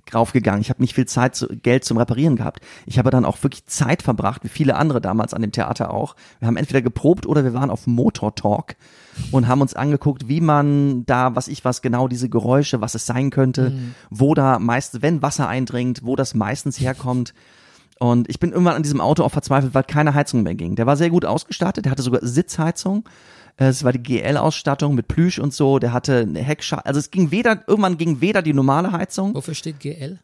draufgegangen. Ich habe nicht viel Zeit, zu, Geld zum Reparieren gehabt. Ich habe dann auch wirklich Zeit verbracht, wie viele andere damals an dem Theater auch. Wir haben entweder geprobt oder wir waren auf Motor Talk und haben uns angeguckt, wie man da, was ich was genau diese Geräusche, was es sein könnte, wo da meist, wenn Wasser eindringt, wo das meistens herkommt. Und ich bin irgendwann an diesem Auto auch verzweifelt, weil keine Heizung mehr ging. Der war sehr gut ausgestattet, der hatte sogar Sitzheizung. Es war die GL-Ausstattung mit Plüsch und so. Der hatte eine Heckschale. Also es ging weder, irgendwann ging weder die normale Heizung. Wofür steht GL?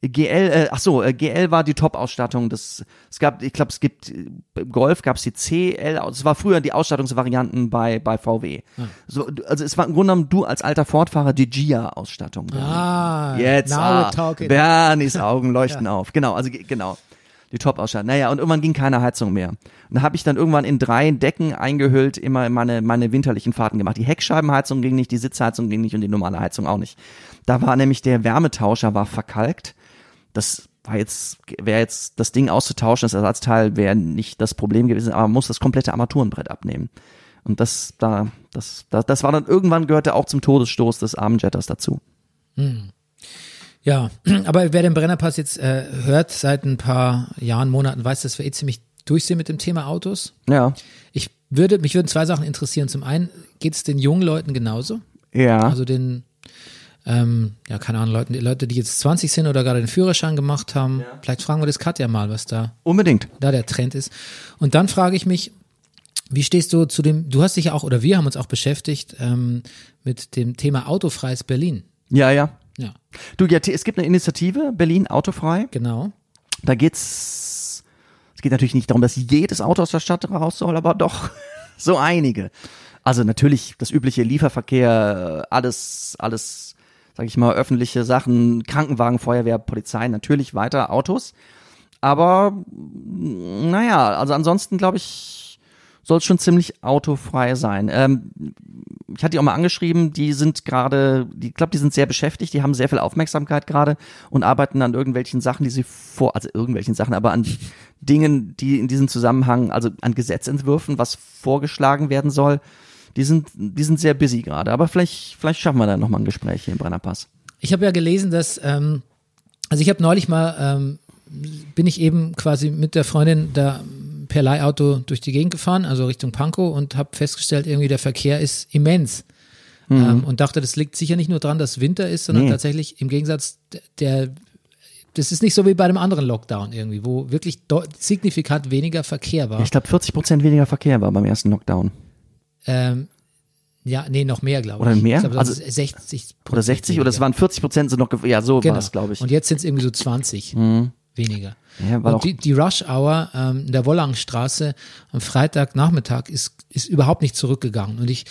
GL, äh, ach so, äh, GL war die Top-Ausstattung. Das, es gab, ich glaube, es gibt äh, im Golf gab es die CL. Es war früher die Ausstattungsvarianten bei bei VW. So, du- also es war im Grunde genommen du als alter Fordfahrer die Gia-Ausstattung. Ah, Jetzt, now ah. Bernies Augen leuchten auf. Genau, also ge- genau. Die Top-Ausstattung. Naja, und irgendwann ging keine Heizung mehr. Und da habe ich dann irgendwann in drei Decken eingehüllt immer meine, meine winterlichen Fahrten gemacht. Die Heckscheibenheizung ging nicht, die Sitzheizung ging nicht und die normale Heizung auch nicht. Da war nämlich der Wärmetauscher war verkalkt. Das war jetzt, wäre jetzt das Ding auszutauschen, das Ersatzteil wäre nicht das Problem gewesen, aber man muss das komplette Armaturenbrett abnehmen. Und das, da, das, das, das war dann irgendwann gehörte auch zum Todesstoß des armen Jetters dazu. Ja, aber wer den Brennerpass jetzt äh, hört seit ein paar Jahren, Monaten, weiß, dass wir eh ziemlich durch sind mit dem Thema Autos. Ja. Ich würde, mich würden zwei Sachen interessieren. Zum einen geht es den jungen Leuten genauso, Ja. also den, ähm, ja, keine Ahnung, Leuten, die Leute, die jetzt 20 sind oder gerade den Führerschein gemacht haben. Vielleicht fragen wir das Katja mal, was da Unbedingt. da der Trend ist. Und dann frage ich mich, wie stehst du zu dem, du hast dich ja auch, oder wir haben uns auch beschäftigt ähm, mit dem Thema autofreies Berlin. Ja, ja. Ja, Du, ja, es gibt eine Initiative, Berlin autofrei. genau. Da geht's, es geht natürlich nicht darum, dass jedes Auto aus der Stadt raus soll, aber doch so einige. Also natürlich das übliche Lieferverkehr, alles, alles, sag ich mal, öffentliche Sachen, Krankenwagen, Feuerwehr, Polizei, natürlich weiter Autos. Aber naja, also ansonsten glaube ich, soll es schon ziemlich autofrei sein. Ähm, ich hatte die auch mal angeschrieben, die sind gerade, ich glaube, die sind sehr beschäftigt, die haben sehr viel Aufmerksamkeit gerade und arbeiten an irgendwelchen Sachen, die sie vor, also irgendwelchen Sachen, aber an Dingen, die in diesem Zusammenhang, also an Gesetzentwürfen, was vorgeschlagen werden soll. Die sind, die sind sehr busy gerade, aber vielleicht, vielleicht schaffen wir da nochmal ein Gespräch hier im Brennerpass. Ich habe ja gelesen, dass, ähm, also ich habe neulich mal, ähm, bin ich eben quasi mit der Freundin da per Leihauto durch die Gegend gefahren, also Richtung Pankow und habe festgestellt, irgendwie der Verkehr ist immens. Ähm, und dachte, das liegt sicher nicht nur dran, dass Winter ist, sondern Nee. tatsächlich im Gegensatz der, das ist nicht so wie bei einem anderen Lockdown irgendwie, wo wirklich signifikant weniger Verkehr war. Ich glaube, 40 Prozent weniger Verkehr war beim ersten Lockdown. Ähm, ja, nee, noch mehr, glaube Oder ich. mehr? Ich glaube, Also- also 60 Oder 60 oder es weniger. waren 40 Prozent sind noch, ja, so Genau. war es, glaube ich. Und jetzt sind es irgendwie so 20 weniger. Ja, und die, die Rush Hour ähm, in der Wollangstraße am Freitagnachmittag ist, ist überhaupt nicht zurückgegangen. Und ich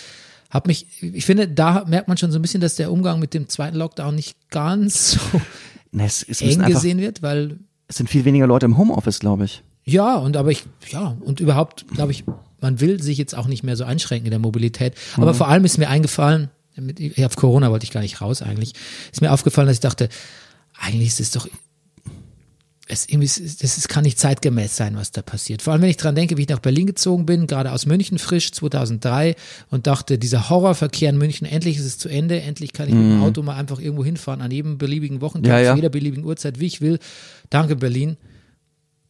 habe mich, ich finde, da merkt man schon so ein bisschen, dass der Umgang mit dem zweiten Lockdown nicht ganz so Ne, es, es, eng einfach, gesehen wird, weil es sind viel weniger Leute im Homeoffice, glaube ich. ja, und aber ich, ja, und überhaupt, glaube ich, man will sich jetzt auch nicht mehr so einschränken in der Mobilität. Aber vor allem ist mir eingefallen, mit, auf Corona wollte ich gar nicht raus eigentlich, ist mir aufgefallen, dass ich dachte, eigentlich ist es doch, es irgendwie, das kann nicht zeitgemäß sein, was da passiert. Vor allem, wenn ich dran denke, wie ich nach Berlin gezogen bin, gerade aus München frisch, 2003, und dachte, dieser Horrorverkehr in München, endlich ist es zu Ende, endlich kann ich mit dem Auto mal einfach irgendwo hinfahren, an jedem beliebigen Wochentag, Ja, ja. zu jeder beliebigen Uhrzeit, wie ich will. Danke, Berlin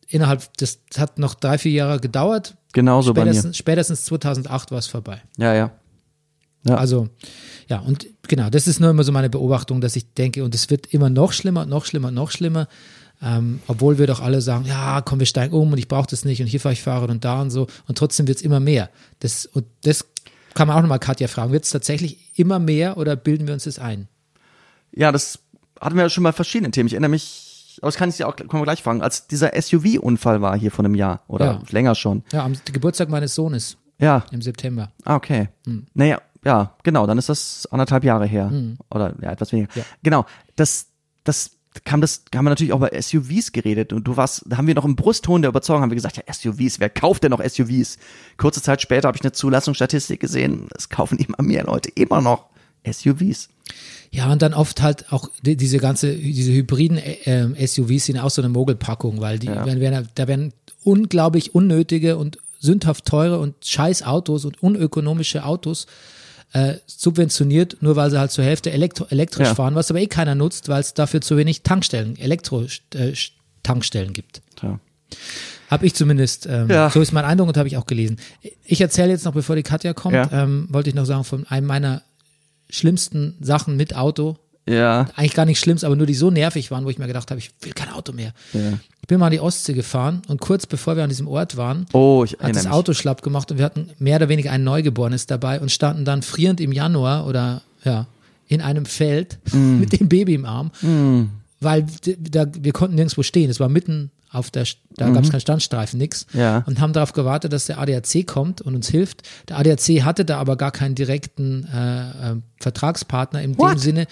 innerhalb, das hat noch drei, vier Jahre gedauert. Genauso bei mir. Spätestens, spätestens 2008 war es vorbei. Ja, ja. Ja. Also, ja, und genau, das ist nur immer so meine Beobachtung, dass ich denke, und es wird immer noch schlimmer, noch schlimmer, noch schlimmer. Ähm, obwohl wir doch alle sagen, ja, komm, wir steigen um und ich brauche das nicht und hier fahre ich Fahrrad und da und so. Und trotzdem wird es immer mehr. Das, und das kann man auch nochmal Katja fragen. Wird es tatsächlich immer mehr oder bilden wir uns das ein? Ja, das hatten wir ja schon mal verschiedene Themen. Ich erinnere mich, aber das kann ich dir auch, können wir gleich fragen, als dieser SUV-Unfall war hier vor einem Jahr oder Ja. länger schon. Ja, am Geburtstag meines Sohnes Ja, im September. ah, okay. Hm. Naja, ja, genau, dann ist das anderthalb Jahre her. Oder ja, etwas weniger. Ja. Genau, das, das kam das, haben wir natürlich auch bei SUVs geredet und du warst, da haben wir noch im Brustton der Überzeugung, haben wir gesagt, ja, SUVs, wer kauft denn noch SUVs? Kurze Zeit später habe ich eine Zulassungsstatistik gesehen, es kaufen immer mehr Leute, immer noch SUVs. Ja, und dann oft halt auch die, diese ganze, diese hybriden äh, ähm, SUVs sind auch so eine Mogelpackung, weil die Ja. werden, werden, da werden unglaublich unnötige und sündhaft teure und scheiß Autos und unökonomische Autos äh, subventioniert, nur weil sie halt zur Hälfte elektro elektrisch Ja. fahren, was aber eh keiner nutzt, weil es dafür zu wenig Tankstellen, Elektro-Tankstellen gibt. Ja. Habe ich zumindest, ähm, Ja. so ist mein Eindruck und habe ich auch gelesen. Ich erzähle jetzt noch, bevor die Katja kommt, Ja. ähm, wollte ich noch sagen, von einem meiner schlimmsten Sachen mit Auto, Ja. eigentlich gar nicht schlimm, aber nur die so nervig waren, wo ich mir gedacht habe, ich will kein Auto mehr. ja. Ich bin mal an die Ostsee gefahren und kurz bevor wir an diesem Ort waren, Oh, ich hat das mich. Auto schlapp gemacht und wir hatten mehr oder weniger ein Neugeborenes dabei und standen dann frierend im Januar oder ja, in einem Feld Mm. mit dem Baby im Arm, weil d- da, wir konnten nirgendwo stehen. Es war mitten auf der, da gab es keinen Standstreifen, nix. Mhm. Ja. Und haben darauf gewartet, dass der ADAC kommt und uns hilft. Der ADAC hatte da aber gar keinen direkten äh, äh, Vertragspartner in dem What? Sinne.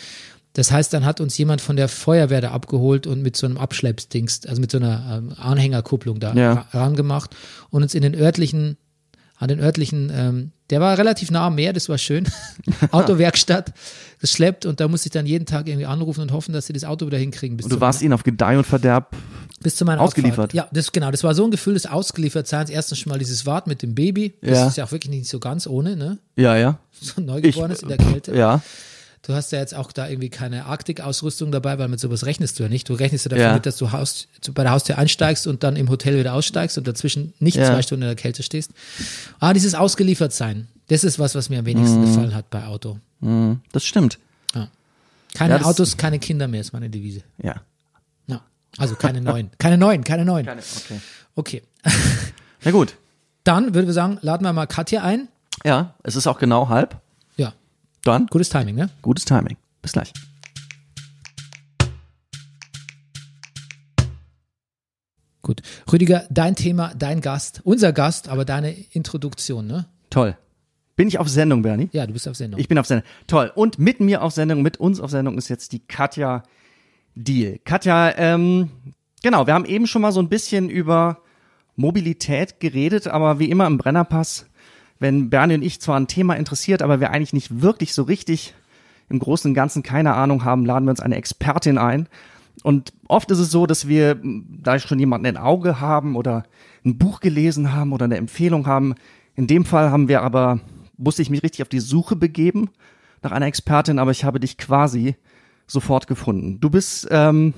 Das heißt, dann hat uns jemand von der Feuerwehr da abgeholt und mit so einem Abschleppsdings, also mit so einer ähm, Anhängerkupplung da Ja. ra- rangemacht und uns in den örtlichen, an den örtlichen, ähm, der war relativ nah am Meer, das war schön, Autowerkstatt geschleppt und da musste ich dann jeden Tag irgendwie anrufen und hoffen, dass sie das Auto wieder hinkriegen. Bis Und du warst ihnen auf Gedeih und Verderb. bis zu meiner ausgeliefert. Ausfahrt. Ja, das genau. Das war so ein Gefühl des Ausgeliefertseins. Erstens schon mal dieses Warten mit dem Baby. Das Ja. ist ja auch wirklich nicht so ganz ohne, ne? Ja, ja. So ein Neugeborenes in der Kälte. Ja. Du hast ja jetzt auch da irgendwie keine Arktik-Ausrüstung dabei, weil mit sowas rechnest du ja nicht. Du rechnest ja davon Ja. dass du Haus, bei der Haustür einsteigst und dann im Hotel wieder aussteigst und dazwischen nicht Ja. zwei Stunden in der Kälte stehst. Ah, dieses Ausgeliefertsein. Das ist was, was mir am wenigsten Mhm. gefallen hat bei Auto. Das stimmt. Keine Ja, das- Autos, keine Kinder mehr ist meine Devise. Ja. Ja. Also keine neuen. Keine neuen, keine neuen. Okay. Okay. Na gut. Dann würden wir sagen, laden wir mal Katja ein. Ja, es ist auch genau halb. Dann gutes Timing, ne? gutes Timing. Bis gleich. Gut. Rüdiger, dein Thema, dein Gast, unser Gast, aber deine Introduktion, ne? Toll. Bin ich auf Sendung, Bernie? Ja, du bist auf Sendung. Ich bin auf Sendung. Toll. Und mit mir auf Sendung, mit uns auf Sendung ist jetzt die Katja Deal. Katja, ähm, genau, wir haben eben schon mal so ein bisschen über Mobilität geredet, aber wie immer im Brennerpass, wenn Bernie und ich zwar ein Thema interessiert, aber wir eigentlich nicht wirklich so richtig im Großen und Ganzen keine Ahnung haben, laden wir uns eine Expertin ein. Und oft ist es so, dass wir, da schon jemanden im Auge haben oder ein Buch gelesen haben oder eine Empfehlung haben. In dem Fall haben wir aber, musste ich mich richtig auf die Suche begeben nach einer Expertin, aber ich habe dich quasi sofort gefunden. Du bist, ähm,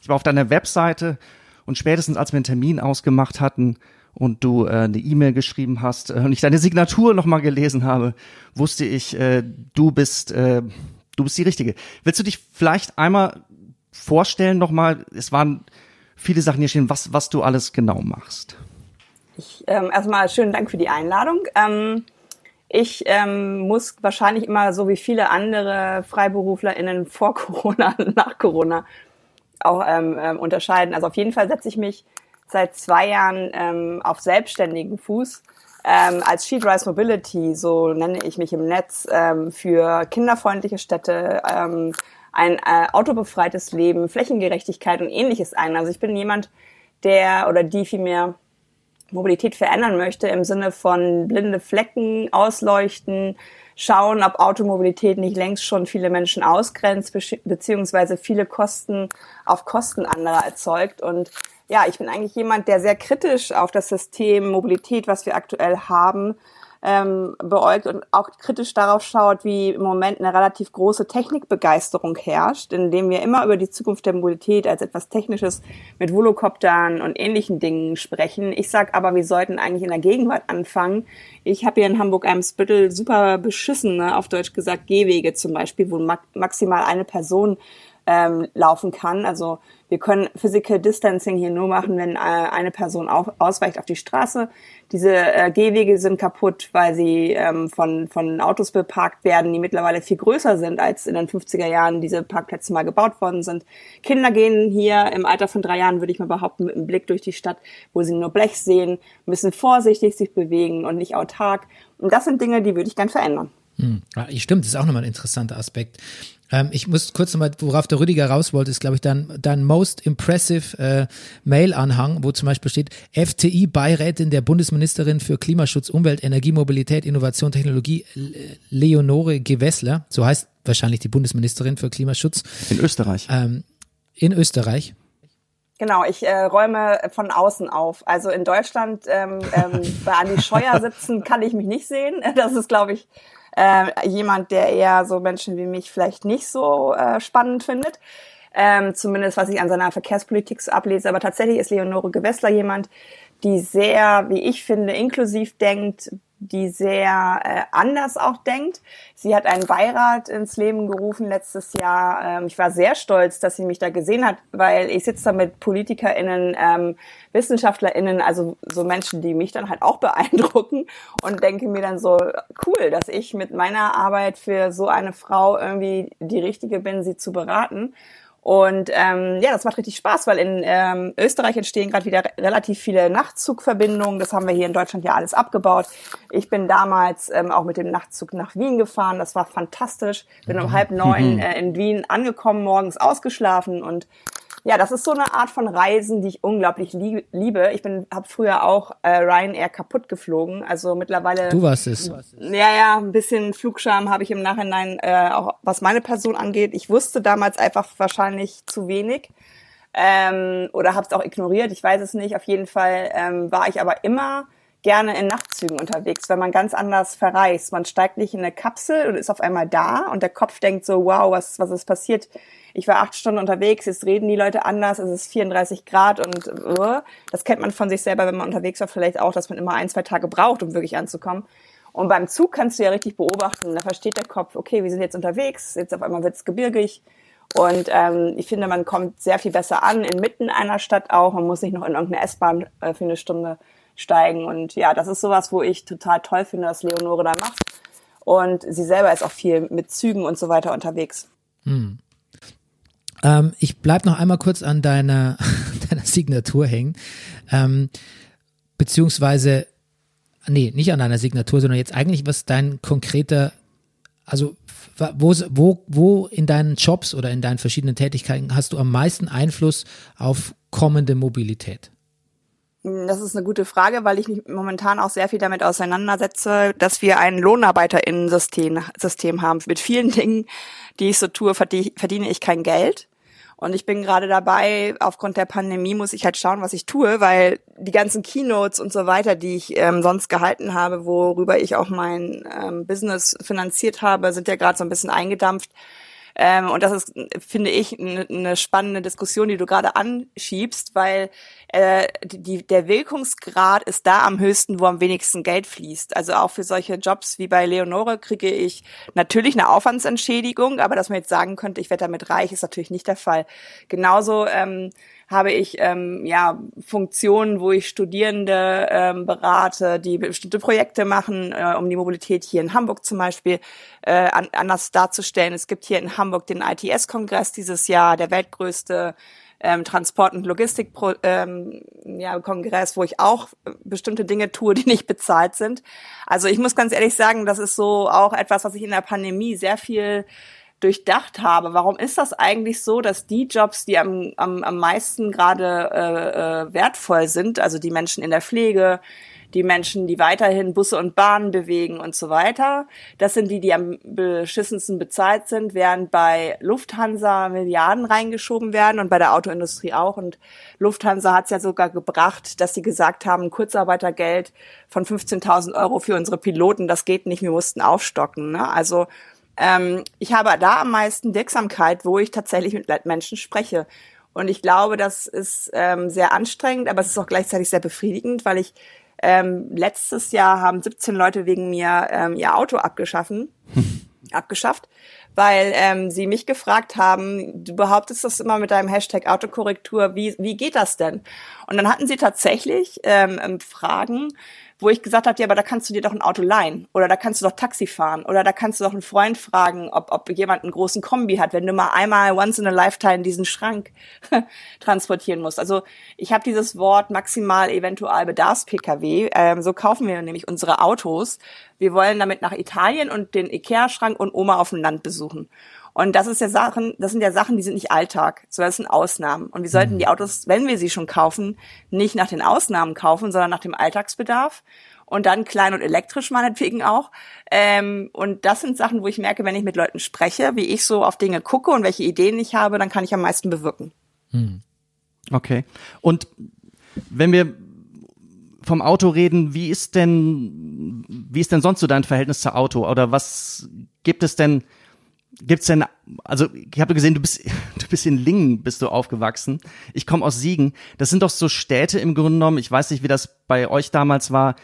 ich war auf deiner Webseite und spätestens als wir einen Termin ausgemacht hatten und du äh, eine E-Mail geschrieben hast äh, und ich deine Signatur nochmal gelesen habe, wusste ich, äh, du bist, äh, du bist die Richtige. Willst du dich vielleicht einmal vorstellen nochmal? Es waren viele Sachen hier stehen, was, was du alles genau machst. Ich, ähm, erstmal schönen Dank für die Einladung. Ähm, ich ähm, muss wahrscheinlich immer so wie viele andere FreiberuflerInnen vor Corona, nach Corona auch ähm, ähm, unterscheiden. Also auf jeden Fall setze ich mich seit zwei Jahren ähm, auf selbstständigen Fuß ähm, als She Drives Mobility, so nenne ich mich im Netz, ähm, für kinderfreundliche Städte, ähm, ein äh, autobefreites Leben, Flächengerechtigkeit und ähnliches ein. Also ich bin jemand, der oder die vielmehr Mobilität verändern möchte im Sinne von blinde Flecken ausleuchten, schauen, ob Automobilität nicht längst schon viele Menschen ausgrenzt, beziehungsweise viele Kosten auf Kosten anderer erzeugt. Und ja, ich bin eigentlich jemand, der sehr kritisch auf das System Mobilität, was wir aktuell haben, ähm, beäugt und auch kritisch darauf schaut, wie im Moment eine relativ große Technikbegeisterung herrscht, indem wir immer über die Zukunft der Mobilität als etwas Technisches mit Volocoptern und ähnlichen Dingen sprechen. Ich sag aber, wir sollten eigentlich in der Gegenwart anfangen. Ich habe hier in Hamburg-Eimsbüttel super beschissene, auf Deutsch gesagt, Gehwege zum Beispiel, wo ma maximal eine Person ähm, laufen kann. Also wir können Physical Distancing hier nur machen, wenn äh, eine Person auf, ausweicht auf die Straße. Diese äh, Gehwege sind kaputt, weil sie ähm, von, von Autos beparkt werden, die mittlerweile viel größer sind, als in den 50er Jahren diese Parkplätze mal gebaut worden sind. Kinder gehen hier im Alter von drei Jahren, würde ich mal behaupten, mit einem Blick durch die Stadt, wo sie nur Blech sehen, müssen vorsichtig sich bewegen und nicht autark. Und das sind Dinge, die würde ich gern verändern. Ja, stimmt, das ist auch nochmal ein interessanter Aspekt. Ähm, ich muss kurz nochmal, worauf der Rüdiger raus wollte, ist, glaube ich, dein, dein most impressive äh, Mail-Anhang, wo zum Beispiel steht, FTI-Beirätin der Bundesministerin für Klimaschutz, Umwelt, Energie, Mobilität, Innovation, Technologie, Le- Leonore Gewessler, so heißt wahrscheinlich die Bundesministerin für Klimaschutz In Österreich. ähm, in Österreich. Genau, ich äh, räume von außen auf. Also in Deutschland ähm, ähm, bei Andi Scheuer sitzen kann ich mich nicht sehen. Das ist, glaube ich, Äh, jemand, der eher so Menschen wie mich vielleicht nicht so äh, spannend findet. Ähm, zumindest was ich an seiner Verkehrspolitik so ablese. Aber tatsächlich ist Leonore Gewessler jemand, die sehr, wie ich finde, inklusiv denkt, die sehr äh, anders auch denkt. Sie hat einen Beirat ins Leben gerufen letztes Jahr. Ähm, ich war sehr stolz, dass sie mich da gesehen hat, weil ich sitze da mit PolitikerInnen, ähm, WissenschaftlerInnen, also so Menschen, die mich dann halt auch beeindrucken und denke mir dann so, cool, dass ich mit meiner Arbeit für so eine Frau irgendwie die Richtige bin, sie zu beraten. Und ähm, ja, das macht richtig Spaß, weil in ähm, Österreich entstehen gerade wieder relativ viele Nachtzugverbindungen. Das haben wir hier in Deutschland ja alles abgebaut. Ich bin damals ähm, auch mit dem Nachtzug nach Wien gefahren. Das war fantastisch. Bin um halb neun äh, in Wien angekommen, morgens ausgeschlafen und ja, das ist so eine Art von Reisen, die ich unglaublich lieb, liebe. Ich bin, habe früher auch äh, Ryanair kaputt geflogen. Also mittlerweile. Du warst es. Ja, ja, ein bisschen Flugscham habe ich im Nachhinein äh, auch, was meine Person angeht. Ich wusste damals einfach wahrscheinlich zu wenig ähm, oder habe es auch ignoriert. Ich weiß es nicht. Auf jeden Fall ähm, war ich aber immer gerne in Nachtzügen unterwegs, weil man ganz anders verreist. Man steigt nicht in eine Kapsel und ist auf einmal da und der Kopf denkt so, wow, was, was ist passiert? ich war acht Stunden unterwegs, jetzt reden die Leute anders, es ist 34 Grad und uh, das kennt man von sich selber, wenn man unterwegs war, vielleicht auch, dass man immer ein, zwei Tage braucht, um wirklich anzukommen. Und beim Zug kannst du ja richtig beobachten, da versteht der Kopf, okay, wir sind jetzt unterwegs, jetzt auf einmal wird es gebirgig. Und ähm, ich finde, man kommt sehr viel besser an, inmitten einer Stadt auch. Man muss nicht noch in irgendeine S-Bahn äh, für eine Stunde steigen. Und ja, das ist sowas, wo ich total toll finde, dass Leonore da macht. Und sie selber ist auch viel mit Zügen und so weiter unterwegs. Hm. Ähm, ich bleib noch einmal kurz an deiner, deiner Signatur hängen. Ähm, beziehungsweise, nee, nicht an deiner Signatur, sondern jetzt eigentlich, was dein konkreter, also wo, wo, wo in deinen Jobs oder in deinen verschiedenen Tätigkeiten hast du am meisten Einfluss auf kommende Mobilität? Das ist eine gute Frage, weil ich mich momentan auch sehr viel damit auseinandersetze, dass wir ein Lohnarbeiterinnen-System System haben. Mit vielen Dingen, die ich so tue, verdiene ich kein Geld. Und ich bin gerade dabei, aufgrund der Pandemie muss ich halt schauen, was ich tue, weil die ganzen Keynotes und so weiter, die ich ähm, sonst gehalten habe, worüber ich auch mein ähm, Business finanziert habe, sind ja gerade so ein bisschen eingedampft. Ähm, und das ist, finde ich, eine ne spannende Diskussion, die du gerade anschiebst, weil äh, die, der Wirkungsgrad ist da am höchsten, wo am wenigsten Geld fließt. Also auch für solche Jobs wie bei Leonore kriege ich natürlich eine Aufwandsentschädigung, aber dass man jetzt sagen könnte, ich werde damit reich, ist natürlich nicht der Fall. Genauso ähm, habe ich ähm, ja Funktionen, wo ich Studierende ähm, berate, die bestimmte Projekte machen, äh, um die Mobilität hier in Hamburg zum Beispiel äh, an, anders darzustellen. Es gibt hier in Hamburg den ITS-Kongress dieses Jahr, der weltgrößte ähm, Transport- und Logistik-Kongress, ähm, ja, Kongress, wo ich auch bestimmte Dinge tue, die nicht bezahlt sind. Also ich muss ganz ehrlich sagen, das ist so auch etwas, was ich in der Pandemie sehr viel durchdacht habe. Warum ist das eigentlich so, dass die Jobs, die am, am, am meisten gerade äh, äh, wertvoll sind, also die Menschen in der Pflege, die Menschen, die weiterhin Busse und Bahnen bewegen und so weiter, das sind die, die am beschissensten bezahlt sind, während bei Lufthansa Milliarden reingeschoben werden und bei der Autoindustrie auch. Und Lufthansa hat es ja sogar gebracht, dass sie gesagt haben, Kurzarbeitergeld von 15.000 Euro für unsere Piloten, das geht nicht, wir mussten aufstocken. Ne? Also ähm, ich habe da am meisten Wirksamkeit, wo ich tatsächlich mit Menschen spreche. Und ich glaube, das ist ähm, sehr anstrengend, aber es ist auch gleichzeitig sehr befriedigend, weil ich ähm, letztes Jahr haben 17 Leute wegen mir ähm, ihr Auto abgeschaffen, abgeschafft, weil ähm, sie mich gefragt haben, du behauptest das immer mit deinem Hashtag Autokorrektur, wie, wie geht das denn? Und dann hatten sie tatsächlich ähm, Fragen, wo ich gesagt habe, ja, aber da kannst du dir doch ein Auto leihen oder da kannst du doch Taxi fahren oder da kannst du doch einen Freund fragen, ob, ob jemand einen großen Kombi hat, wenn du mal einmal once in a lifetime diesen Schrank transportieren musst. Also ich habe dieses Wort maximal eventual Bedarfs-Pkw, ähm, so kaufen wir nämlich unsere Autos. Wir wollen damit nach Italien und den Ikea-Schrank und Oma auf dem Land besuchen. Und das ist ja Sachen, das sind ja Sachen, die sind nicht Alltag, sondern das sind Ausnahmen. Und wir sollten die Autos, wenn wir sie schon kaufen, nicht nach den Ausnahmen kaufen, sondern nach dem Alltagsbedarf. Und dann klein und elektrisch meinetwegen auch. Ähm, und das sind Sachen, wo ich merke, wenn ich mit Leuten spreche, wie ich so auf Dinge gucke und welche Ideen ich habe, dann kann ich am meisten bewirken. Hm. Okay. Und wenn wir vom Auto reden, wie ist denn wie ist denn sonst so dein Verhältnis zu Auto? Oder was gibt es denn, gibt's denn, also ich habe gesehen, du bist, du bist in Lingen, bist du aufgewachsen. Ich komme aus Siegen. Das sind doch so Städte im Grunde genommen. Ich weiß nicht, wie das bei euch damals war.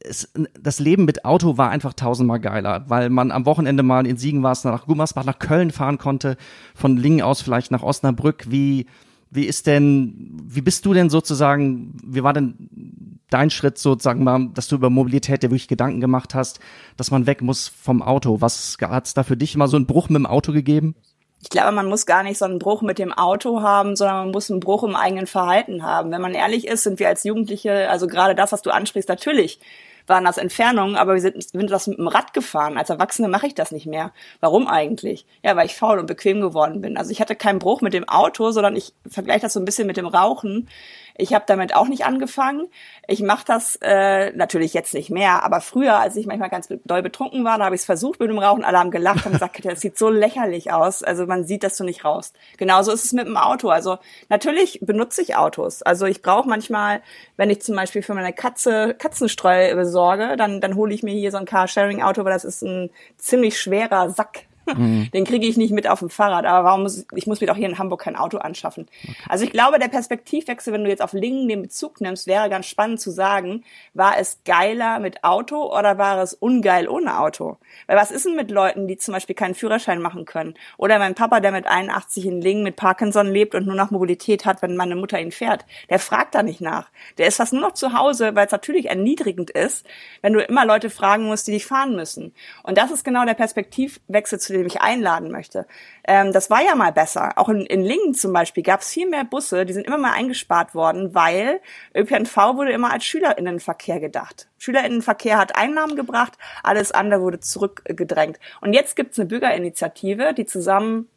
Es, das Leben mit Auto war einfach tausendmal geiler, weil man am Wochenende mal in Siegen war, nach Gummersbach, nach Köln fahren konnte, von Lingen aus vielleicht nach Osnabrück. Wie, wie ist denn, wie bist du denn sozusagen, wie war denn dein Schritt sozusagen mal, dass du über Mobilität dir wirklich Gedanken gemacht hast, dass man weg muss vom Auto? Was hat's da für dich mal so einen Bruch mit dem Auto gegeben? Ich glaube, man muss gar nicht so einen Bruch mit dem Auto haben, sondern man muss einen Bruch im eigenen Verhalten haben. Wenn man ehrlich ist, sind wir als Jugendliche, also gerade das, was du ansprichst, natürlich waren das Entfernungen, aber wir sind, sind das mit dem Rad gefahren. Als Erwachsene mache ich das nicht mehr. Warum eigentlich? Ja, weil ich faul und bequem geworden bin. Also ich hatte keinen Bruch mit dem Auto, sondern ich vergleiche das so ein bisschen mit dem Rauchen. Ich habe damit auch nicht angefangen. Ich mache das äh, natürlich jetzt nicht mehr, aber früher, als ich manchmal ganz doll betrunken war, da habe ich es versucht mit dem Rauchen. Alle haben gelacht und gesagt, das sieht so lächerlich aus. Also man sieht, dass du nicht rauchst. Genauso ist es mit dem Auto. Also natürlich benutze ich Autos. Also ich brauche manchmal, wenn ich zum Beispiel für meine Katze Katzenstreu besorge, dann, dann hole ich mir hier so ein Carsharing-Auto, weil das ist ein ziemlich schwerer Sack Mhm. Den kriege ich nicht mit auf dem Fahrrad. Aber warum muss ich muss mir doch hier in Hamburg kein Auto anschaffen? Okay. Also ich glaube, der Perspektivwechsel, wenn du jetzt auf Lingen den Bezug nimmst, wäre ganz spannend zu sagen, war es geiler mit Auto oder war es ungeil ohne Auto? Weil was ist denn mit Leuten, die zum Beispiel keinen Führerschein machen können? Oder mein Papa, der mit 81 in Lingen mit Parkinson lebt und nur noch Mobilität hat, wenn meine Mutter ihn fährt, der fragt da nicht nach. Der ist fast nur noch zu Hause, weil es natürlich erniedrigend ist, wenn du immer Leute fragen musst, die dich fahren müssen. Und das ist genau der Perspektivwechsel zu dem ich einladen möchte. Ähm, das war ja mal besser. Auch in, in Lingen zum Beispiel gab es viel mehr Busse, die sind immer mal eingespart worden, weil ÖPNV wurde immer als Schülerinnenverkehr gedacht. Schülerinnenverkehr hat Einnahmen gebracht, alles andere wurde zurückgedrängt. Und jetzt gibt es eine Bürgerinitiative, die zusammen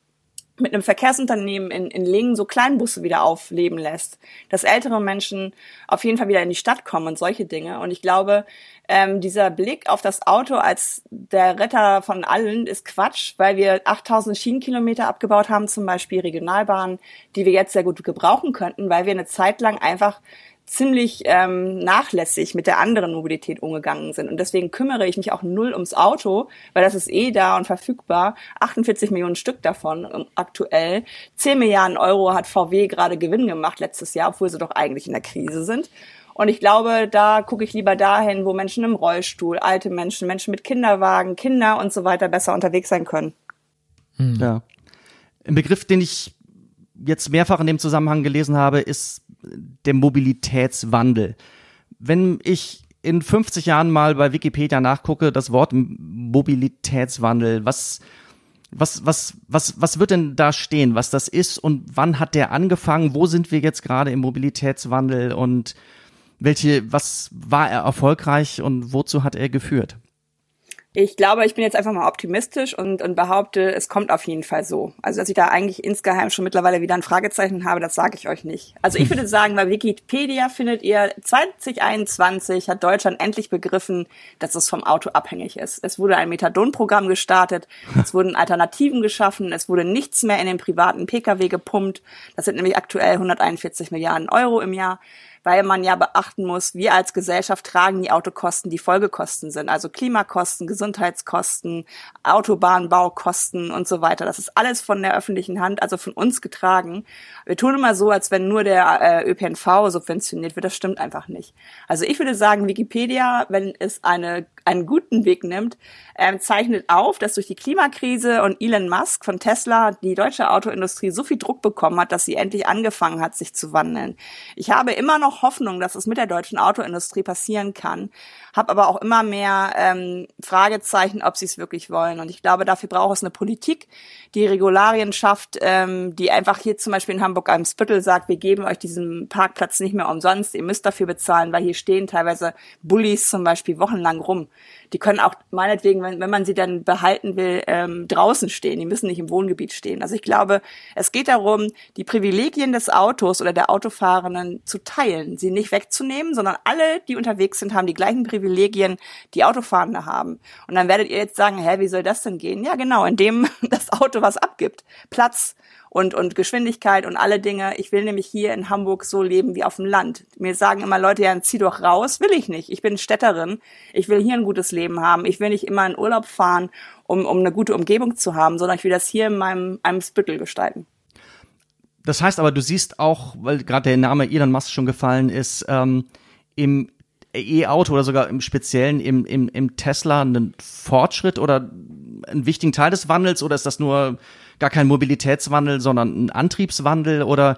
mit einem Verkehrsunternehmen in, in Lingen so Kleinbusse wieder aufleben lässt, dass ältere Menschen auf jeden Fall wieder in die Stadt kommen und solche Dinge. Und ich glaube, ähm, dieser Blick auf das Auto als der Retter von allen ist Quatsch, weil wir 8000 Schienenkilometer abgebaut haben, zum Beispiel Regionalbahnen, die wir jetzt sehr gut gebrauchen könnten, weil wir eine Zeit lang einfach ziemlich ähm, nachlässig mit der anderen Mobilität umgegangen sind. Und deswegen kümmere ich mich auch null ums Auto, weil das ist eh da und verfügbar. 48 Millionen Stück davon ähm, aktuell. 10 Milliarden Euro hat VW gerade Gewinn gemacht letztes Jahr, obwohl sie doch eigentlich in der Krise sind. Und ich glaube, da gucke ich lieber dahin, wo Menschen im Rollstuhl, alte Menschen, Menschen mit Kinderwagen, Kinder und so weiter besser unterwegs sein können. Hm. Ja. Ein Begriff, den ich jetzt mehrfach in dem Zusammenhang gelesen habe, ist der Mobilitätswandel. Wenn ich in 50 Jahren mal bei Wikipedia nachgucke, das Wort Mobilitätswandel, was, was, was, was, was wird denn da stehen, was das ist und wann hat der angefangen? Wo sind wir jetzt gerade im Mobilitätswandel und welche, was war er erfolgreich und wozu hat er geführt? Ich glaube, ich bin jetzt einfach mal optimistisch und, und behaupte, es kommt auf jeden Fall so. Also, dass ich da eigentlich insgeheim schon mittlerweile wieder ein Fragezeichen habe, das sage ich euch nicht. Also, ich würde sagen, bei Wikipedia findet ihr, 2021 hat Deutschland endlich begriffen, dass es vom Auto abhängig ist. Es wurde ein Methadon-Programm gestartet, es wurden Alternativen geschaffen, es wurde nichts mehr in den privaten Pkw gepumpt. Das sind nämlich aktuell 141 Milliarden Euro im Jahr weil man ja beachten muss, wir als Gesellschaft tragen die Autokosten, die Folgekosten sind, also Klimakosten, Gesundheitskosten, Autobahnbaukosten und so weiter. Das ist alles von der öffentlichen Hand, also von uns getragen. Wir tun immer so, als wenn nur der äh, ÖPNV subventioniert wird. Das stimmt einfach nicht. Also ich würde sagen, Wikipedia, wenn es eine, einen guten Weg nimmt, äh, zeichnet auf, dass durch die Klimakrise und Elon Musk von Tesla die deutsche Autoindustrie so viel Druck bekommen hat, dass sie endlich angefangen hat, sich zu wandeln. Ich habe immer noch Hoffnung, dass es mit der deutschen Autoindustrie passieren kann, habe aber auch immer mehr ähm, Fragezeichen, ob sie es wirklich wollen. Und ich glaube, dafür braucht es eine Politik, die Regularien schafft, ähm, die einfach hier zum Beispiel in Hamburg einem Spittel sagt, wir geben euch diesen Parkplatz nicht mehr umsonst, ihr müsst dafür bezahlen, weil hier stehen teilweise Bullies zum Beispiel wochenlang rum. Die können auch meinetwegen, wenn, wenn man sie dann behalten will, ähm, draußen stehen. Die müssen nicht im Wohngebiet stehen. Also ich glaube, es geht darum, die Privilegien des Autos oder der Autofahrenden zu teilen, sie nicht wegzunehmen, sondern alle, die unterwegs sind, haben die gleichen Privilegien, die Autofahrende haben. Und dann werdet ihr jetzt sagen, hä, wie soll das denn gehen? Ja, genau, indem das Auto was abgibt. Platz, und, und Geschwindigkeit und alle Dinge. Ich will nämlich hier in Hamburg so leben wie auf dem Land. Mir sagen immer Leute, ja, zieh doch raus. Will ich nicht. Ich bin Städterin. Ich will hier ein gutes Leben haben. Ich will nicht immer in Urlaub fahren, um, um eine gute Umgebung zu haben, sondern ich will das hier in meinem, einem Spüttel gestalten. Das heißt aber, du siehst auch, weil gerade der Name Elon Musk schon gefallen ist, ähm, im E-Auto oder sogar im Speziellen im, im, im Tesla einen Fortschritt oder einen wichtigen Teil des Wandels oder ist das nur gar kein Mobilitätswandel, sondern ein Antriebswandel oder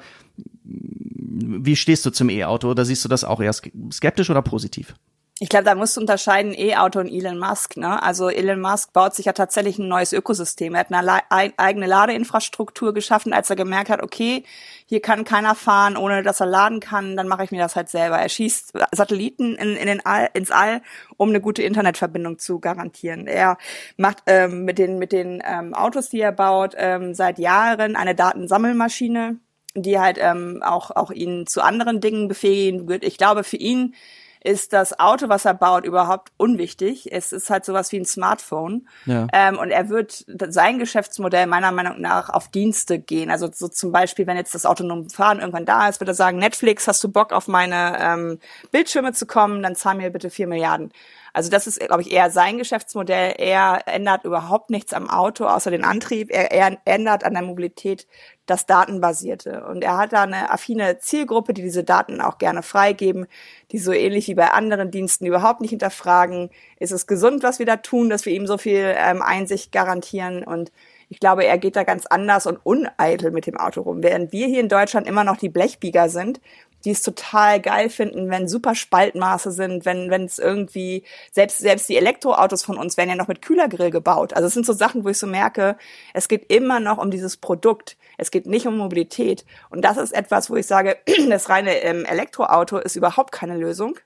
wie stehst du zum E-Auto oder siehst du das auch eher skeptisch oder positiv? Ich glaube, da musst du unterscheiden E-Auto und Elon Musk. Ne? Also Elon Musk baut sich ja tatsächlich ein neues Ökosystem. Er hat eine eigene Ladeinfrastruktur geschaffen, als er gemerkt hat, okay, hier kann keiner fahren, ohne dass er laden kann, dann mache ich mir das halt selber. Er schießt Satelliten in, in den All, ins All, um eine gute Internetverbindung zu garantieren. Er macht ähm, mit den, mit den ähm, Autos, die er baut, ähm, seit Jahren eine Datensammelmaschine, die halt ähm, auch, auch ihn zu anderen Dingen befähigen wird. Ich glaube, für ihn ist das Auto, was er baut, überhaupt unwichtig. Es ist halt sowas wie ein Smartphone. Ja. Ähm, und er wird sein Geschäftsmodell meiner Meinung nach auf Dienste gehen. Also so zum Beispiel, wenn jetzt das autonome Fahren irgendwann da ist, wird er sagen, Netflix, hast du Bock auf meine ähm, Bildschirme zu kommen, dann zahl mir bitte vier Milliarden. Also das ist, glaube ich, eher sein Geschäftsmodell. Er ändert überhaupt nichts am Auto, außer den Antrieb. Er, er ändert an der Mobilität das Datenbasierte. Und er hat da eine affine Zielgruppe, die diese Daten auch gerne freigeben, die so ähnlich wie bei anderen Diensten überhaupt nicht hinterfragen, ist es gesund, was wir da tun, dass wir ihm so viel ähm, Einsicht garantieren und ich glaube, er geht da ganz anders und uneitel mit dem Auto rum. Während wir hier in Deutschland immer noch die Blechbieger sind, die es total geil finden, wenn super Spaltmaße sind, wenn wenn es irgendwie selbst selbst die Elektroautos von uns werden ja noch mit Kühlergrill gebaut. Also es sind so Sachen, wo ich so merke, es geht immer noch um dieses Produkt. Es geht nicht um Mobilität und das ist etwas, wo ich sage, das reine ähm, Elektroauto ist überhaupt keine Lösung,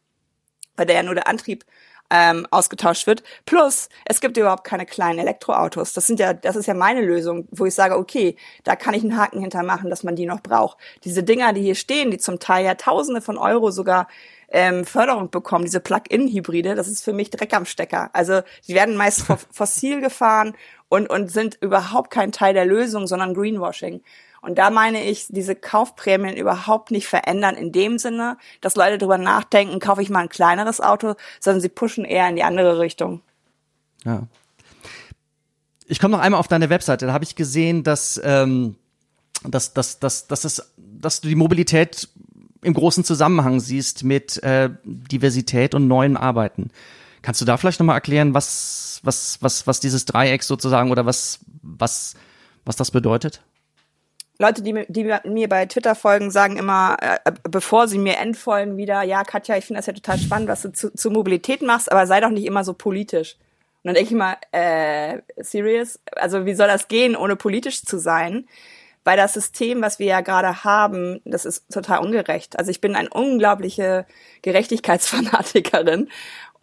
weil der ja nur der Antrieb ähm, ausgetauscht wird. Plus, es gibt überhaupt keine kleinen Elektroautos. Das sind ja, das ist ja meine Lösung, wo ich sage, okay, da kann ich einen Haken hintermachen, dass man die noch braucht. Diese Dinger, die hier stehen, die zum Teil ja Tausende von Euro sogar ähm, Förderung bekommen, diese Plug-in-Hybride, das ist für mich Dreck am Stecker. Also die werden meist fossil gefahren und, und sind überhaupt kein Teil der Lösung, sondern Greenwashing. Und da meine ich, diese Kaufprämien überhaupt nicht verändern in dem Sinne, dass Leute darüber nachdenken, kaufe ich mal ein kleineres Auto, sondern sie pushen eher in die andere Richtung. Ja. Ich komme noch einmal auf deine Webseite. Da habe ich gesehen, dass, ähm, dass, dass, dass, dass, es, dass du die Mobilität im großen Zusammenhang siehst mit äh, Diversität und neuen Arbeiten. Kannst du da vielleicht nochmal erklären, was, was, was, was dieses Dreieck sozusagen oder was, was, was das bedeutet? Leute, die, die mir bei Twitter folgen, sagen immer, äh, bevor sie mir entfolgen wieder, ja, Katja, ich finde das ja total spannend, was du zu, zu Mobilität machst, aber sei doch nicht immer so politisch. Und dann denke ich mal, äh, serious? Also wie soll das gehen, ohne politisch zu sein? Weil das System, was wir ja gerade haben, das ist total ungerecht. Also ich bin eine unglaubliche Gerechtigkeitsfanatikerin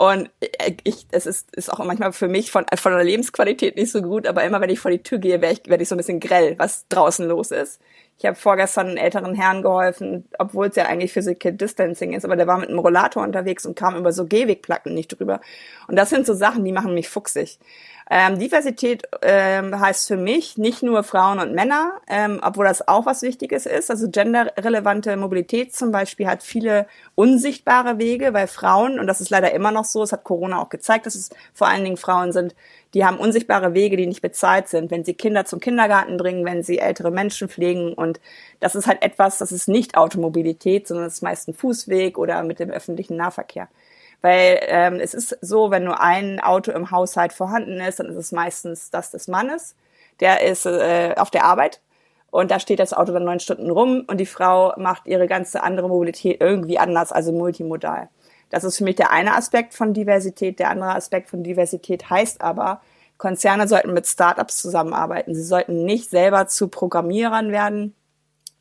und ich, es ist, ist auch manchmal für mich von, von der Lebensqualität nicht so gut, aber immer wenn ich vor die Tür gehe, werde ich, werd ich so ein bisschen grell, was draußen los ist. Ich habe vorgestern einen älteren Herrn geholfen, obwohl es ja eigentlich Physical Distancing ist, aber der war mit einem Rollator unterwegs und kam über so Gehwegplatten nicht drüber. Und das sind so Sachen, die machen mich fuchsig. Ähm, Diversität ähm, heißt für mich nicht nur Frauen und Männer, ähm, obwohl das auch was Wichtiges ist. Also genderrelevante Mobilität zum Beispiel hat viele unsichtbare Wege, weil Frauen, und das ist leider immer noch so, es hat Corona auch gezeigt, dass es vor allen Dingen Frauen sind, die haben unsichtbare Wege, die nicht bezahlt sind, wenn sie Kinder zum Kindergarten bringen, wenn sie ältere Menschen pflegen. Und das ist halt etwas, das ist nicht Automobilität, sondern es ist meist ein Fußweg oder mit dem öffentlichen Nahverkehr. Weil ähm, es ist so, wenn nur ein Auto im Haushalt vorhanden ist, dann ist es meistens das des Mannes. Der ist äh, auf der Arbeit und da steht das Auto dann neun Stunden rum und die Frau macht ihre ganze andere Mobilität irgendwie anders, also multimodal. Das ist für mich der eine Aspekt von Diversität. Der andere Aspekt von Diversität heißt aber, Konzerne sollten mit Startups zusammenarbeiten. Sie sollten nicht selber zu Programmierern werden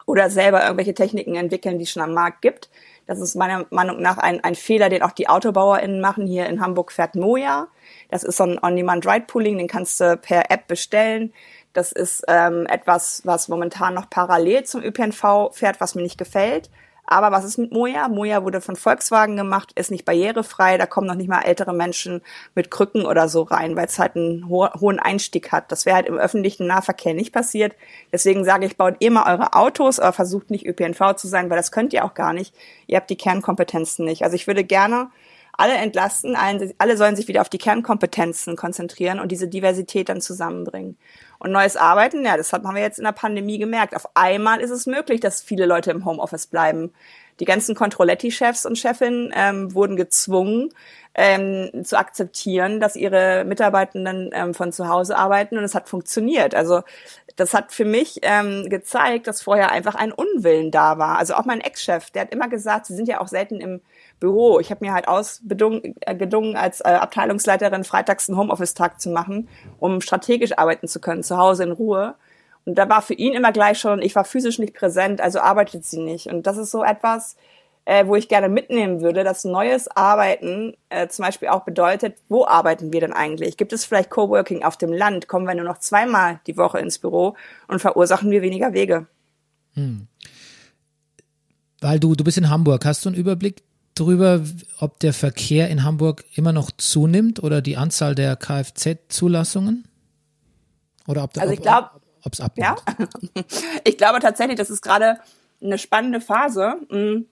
oder selber irgendwelche Techniken entwickeln, die es schon am Markt gibt, das ist meiner Meinung nach ein, ein Fehler, den auch die AutobauerInnen machen. Hier in Hamburg fährt Moja. Das ist so ein On-Demand-Ride-Pooling, den kannst du per App bestellen. Das ist ähm, etwas, was momentan noch parallel zum ÖPNV fährt, was mir nicht gefällt. Aber was ist mit Moja? Moja wurde von Volkswagen gemacht, ist nicht barrierefrei, da kommen noch nicht mal ältere Menschen mit Krücken oder so rein, weil es halt einen ho hohen Einstieg hat. Das wäre halt im öffentlichen Nahverkehr nicht passiert. Deswegen sage ich, baut mal eure Autos, aber versucht nicht ÖPNV zu sein, weil das könnt ihr auch gar nicht. Ihr habt die Kernkompetenzen nicht. Also ich würde gerne alle entlasten, alle sollen sich wieder auf die Kernkompetenzen konzentrieren und diese Diversität dann zusammenbringen. Und neues Arbeiten, ja, das haben wir jetzt in der Pandemie gemerkt. Auf einmal ist es möglich, dass viele Leute im Homeoffice bleiben. Die ganzen Controletti-Chefs und Chefinnen ähm, wurden gezwungen, ähm, zu akzeptieren, dass ihre Mitarbeitenden ähm, von zu Hause arbeiten und es hat funktioniert. Also das hat für mich ähm, gezeigt, dass vorher einfach ein Unwillen da war. Also auch mein Ex-Chef, der hat immer gesagt, sie sind ja auch selten im Büro. Ich habe mir halt ausgedungen, äh, als äh, Abteilungsleiterin freitags einen Homeoffice-Tag zu machen, um strategisch arbeiten zu können, zu Hause in Ruhe. Und da war für ihn immer gleich schon, ich war physisch nicht präsent, also arbeitet sie nicht. Und das ist so etwas, äh, wo ich gerne mitnehmen würde, dass neues Arbeiten äh, zum Beispiel auch bedeutet, wo arbeiten wir denn eigentlich? Gibt es vielleicht Coworking auf dem Land? Kommen wir nur noch zweimal die Woche ins Büro und verursachen wir weniger Wege? Hm. Weil du, du bist in Hamburg, hast du einen Überblick darüber, ob der Verkehr in Hamburg immer noch zunimmt oder die Anzahl der Kfz-Zulassungen? Oder ob also ich glaube, ob es abnimmt? Ja, ich glaube tatsächlich, das ist gerade eine spannende Phase, mm,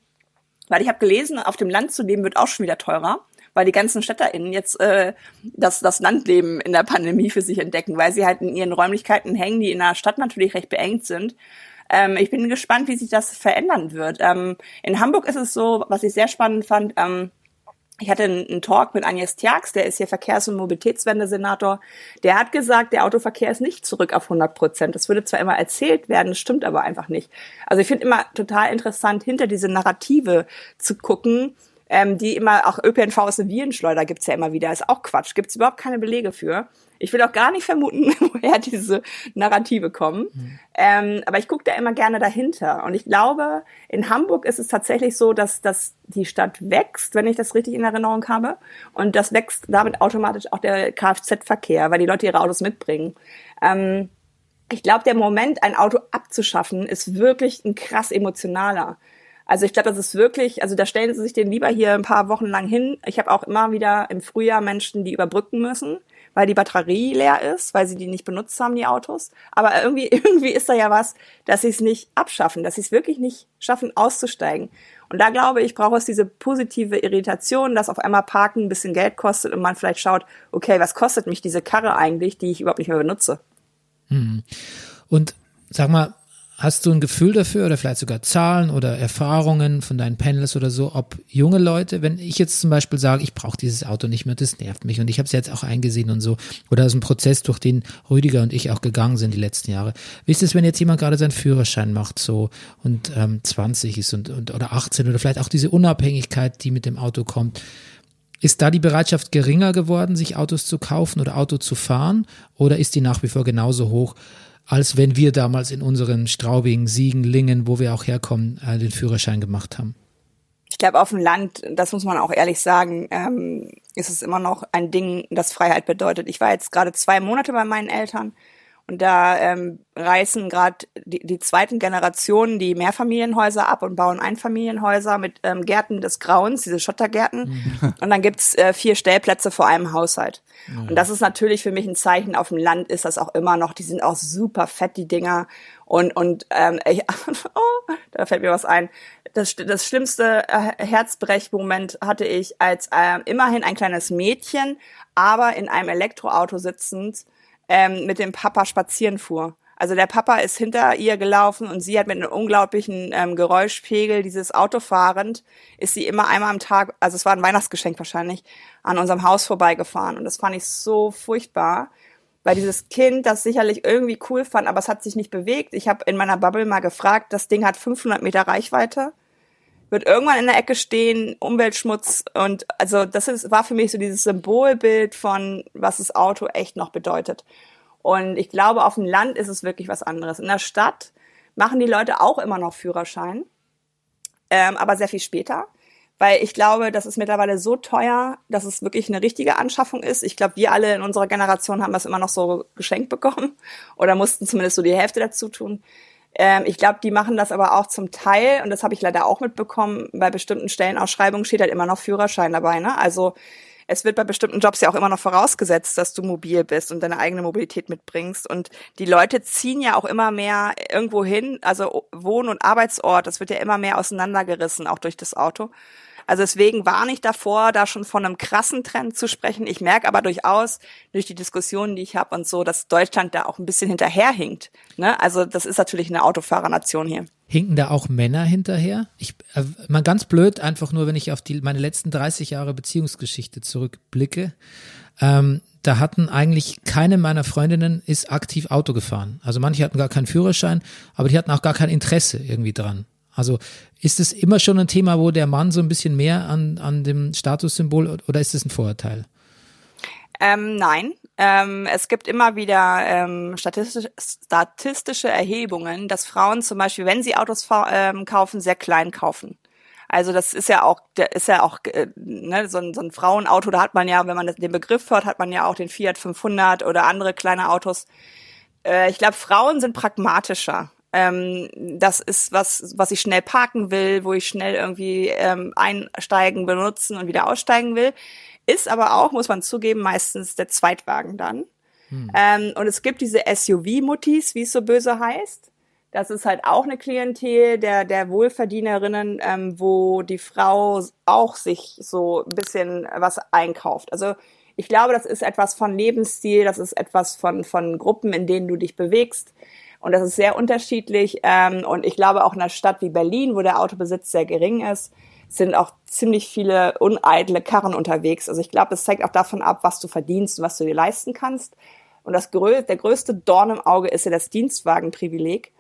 weil ich habe gelesen, auf dem Land zu leben wird auch schon wieder teurer weil die ganzen StädterInnen jetzt äh, das, das Landleben in der Pandemie für sich entdecken, weil sie halt in ihren Räumlichkeiten hängen, die in der Stadt natürlich recht beengt sind ähm, ich bin gespannt, wie sich das verändern wird. Ähm, in Hamburg ist es so, was ich sehr spannend fand, ähm, ich hatte einen Talk mit Agnes Tjax, der ist hier Verkehrs- und Mobilitätswende-Senator. Der hat gesagt, der Autoverkehr ist nicht zurück auf 100 Prozent. Das würde zwar immer erzählt werden, das stimmt aber einfach nicht. Also ich finde immer total interessant, hinter diese Narrative zu gucken, ähm, die immer, auch ÖPNV aus der Virenschleuder gibt's ja immer wieder, ist auch Quatsch, gibt's überhaupt keine Belege für. Ich will auch gar nicht vermuten, woher diese Narrative kommen. Mhm. Ähm, aber ich gucke da immer gerne dahinter. Und ich glaube, in Hamburg ist es tatsächlich so, dass, dass die Stadt wächst, wenn ich das richtig in Erinnerung habe. Und das wächst damit automatisch auch der Kfz-Verkehr, weil die Leute ihre Autos mitbringen. Ähm, ich glaube, der Moment, ein Auto abzuschaffen, ist wirklich ein krass emotionaler. Also ich glaube, das ist wirklich, also da stellen sie sich den lieber hier ein paar Wochen lang hin. Ich habe auch immer wieder im Frühjahr Menschen, die überbrücken müssen weil die Batterie leer ist, weil sie die nicht benutzt haben, die Autos. Aber irgendwie, irgendwie ist da ja was, dass sie es nicht abschaffen, dass sie es wirklich nicht schaffen, auszusteigen. Und da glaube ich, braucht es diese positive Irritation, dass auf einmal Parken ein bisschen Geld kostet und man vielleicht schaut, okay, was kostet mich diese Karre eigentlich, die ich überhaupt nicht mehr benutze. Hm. Und sag mal, Hast du ein Gefühl dafür oder vielleicht sogar Zahlen oder Erfahrungen von deinen Panels oder so, ob junge Leute, wenn ich jetzt zum Beispiel sage, ich brauche dieses Auto nicht mehr, das nervt mich und ich habe es jetzt auch eingesehen und so, oder das ist ein Prozess, durch den Rüdiger und ich auch gegangen sind die letzten Jahre. Wie ist es, wenn jetzt jemand gerade seinen Führerschein macht so und ähm, 20 ist und, und oder 18 oder vielleicht auch diese Unabhängigkeit, die mit dem Auto kommt? Ist da die Bereitschaft geringer geworden, sich Autos zu kaufen oder Auto zu fahren? Oder ist die nach wie vor genauso hoch? Als wenn wir damals in unseren Straubing, Siegen, Lingen, wo wir auch herkommen, äh, den Führerschein gemacht haben. Ich glaube, auf dem Land, das muss man auch ehrlich sagen, ähm, ist es immer noch ein Ding, das Freiheit bedeutet. Ich war jetzt gerade zwei Monate bei meinen Eltern und da ähm, reißen gerade die, die zweiten Generationen die Mehrfamilienhäuser ab und bauen Einfamilienhäuser mit ähm, Gärten des Grauens, diese Schottergärten. Mhm. Und dann gibt's äh, vier Stellplätze vor einem Haushalt. Mhm. Und das ist natürlich für mich ein Zeichen. Auf dem Land ist das auch immer noch. Die sind auch super fett, die Dinger. Und, und ähm, ich, oh, da fällt mir was ein. Das, das schlimmste äh, Herzbrechmoment hatte ich, als äh, immerhin ein kleines Mädchen, aber in einem Elektroauto sitzend, ähm, mit dem Papa spazieren fuhr. Also der Papa ist hinter ihr gelaufen und sie hat mit einem unglaublichen ähm, Geräuschpegel dieses Auto fahrend, ist sie immer einmal am Tag, also es war ein Weihnachtsgeschenk wahrscheinlich, an unserem Haus vorbeigefahren. Und das fand ich so furchtbar, weil dieses Kind das sicherlich irgendwie cool fand, aber es hat sich nicht bewegt. Ich habe in meiner Bubble mal gefragt, das Ding hat 500 Meter Reichweite, wird irgendwann in der Ecke stehen, Umweltschmutz und also das ist, war für mich so dieses Symbolbild von, was das Auto echt noch bedeutet. Und ich glaube, auf dem Land ist es wirklich was anderes. In der Stadt machen die Leute auch immer noch Führerschein, ähm, aber sehr viel später. Weil ich glaube, das ist mittlerweile so teuer, dass es wirklich eine richtige Anschaffung ist. Ich glaube, wir alle in unserer Generation haben das immer noch so geschenkt bekommen oder mussten zumindest so die Hälfte dazu tun. Ähm, ich glaube, die machen das aber auch zum Teil, und das habe ich leider auch mitbekommen, bei bestimmten Stellenausschreibungen steht halt immer noch Führerschein dabei. Ne? Also es wird bei bestimmten Jobs ja auch immer noch vorausgesetzt, dass du mobil bist und deine eigene Mobilität mitbringst. Und die Leute ziehen ja auch immer mehr irgendwo hin, also Wohn- und Arbeitsort, das wird ja immer mehr auseinandergerissen, auch durch das Auto. Also deswegen warne ich davor, da schon von einem krassen Trend zu sprechen. Ich merke aber durchaus durch die Diskussionen, die ich habe und so, dass Deutschland da auch ein bisschen hinterherhinkt. Ne? Also das ist natürlich eine Autofahrernation hier. Hinken da auch Männer hinterher? Ich, äh, mal ganz blöd, einfach nur, wenn ich auf die, meine letzten 30 Jahre Beziehungsgeschichte zurückblicke. Ähm, da hatten eigentlich keine meiner Freundinnen ist aktiv Auto gefahren. Also manche hatten gar keinen Führerschein, aber die hatten auch gar kein Interesse irgendwie dran. Also ist es immer schon ein Thema, wo der Mann so ein bisschen mehr an, an dem Statussymbol oder ist es ein Vorurteil? Ähm, nein, ähm, es gibt immer wieder ähm, statistische, statistische Erhebungen, dass Frauen zum Beispiel, wenn sie Autos ähm, kaufen, sehr klein kaufen. Also das ist ja auch, ist ja auch äh, ne, so, ein, so ein Frauenauto. Da hat man ja, wenn man den Begriff hört, hat man ja auch den Fiat 500 oder andere kleine Autos. Äh, ich glaube, Frauen sind pragmatischer. Ähm, das ist was, was ich schnell parken will, wo ich schnell irgendwie ähm, einsteigen, benutzen und wieder aussteigen will. Ist aber auch, muss man zugeben, meistens der Zweitwagen dann. Hm. Ähm, und es gibt diese SUV-Muttis, wie es so böse heißt. Das ist halt auch eine Klientel der, der Wohlverdienerinnen, ähm, wo die Frau auch sich so ein bisschen was einkauft. Also ich glaube, das ist etwas von Lebensstil, das ist etwas von, von Gruppen, in denen du dich bewegst. Und das ist sehr unterschiedlich. Ähm, und ich glaube, auch in einer Stadt wie Berlin, wo der Autobesitz sehr gering ist, sind auch ziemlich viele uneitle Karren unterwegs. Also ich glaube, es zeigt auch davon ab, was du verdienst und was du dir leisten kannst. Und das grö der größte Dorn im Auge ist ja das Dienstwagenprivileg.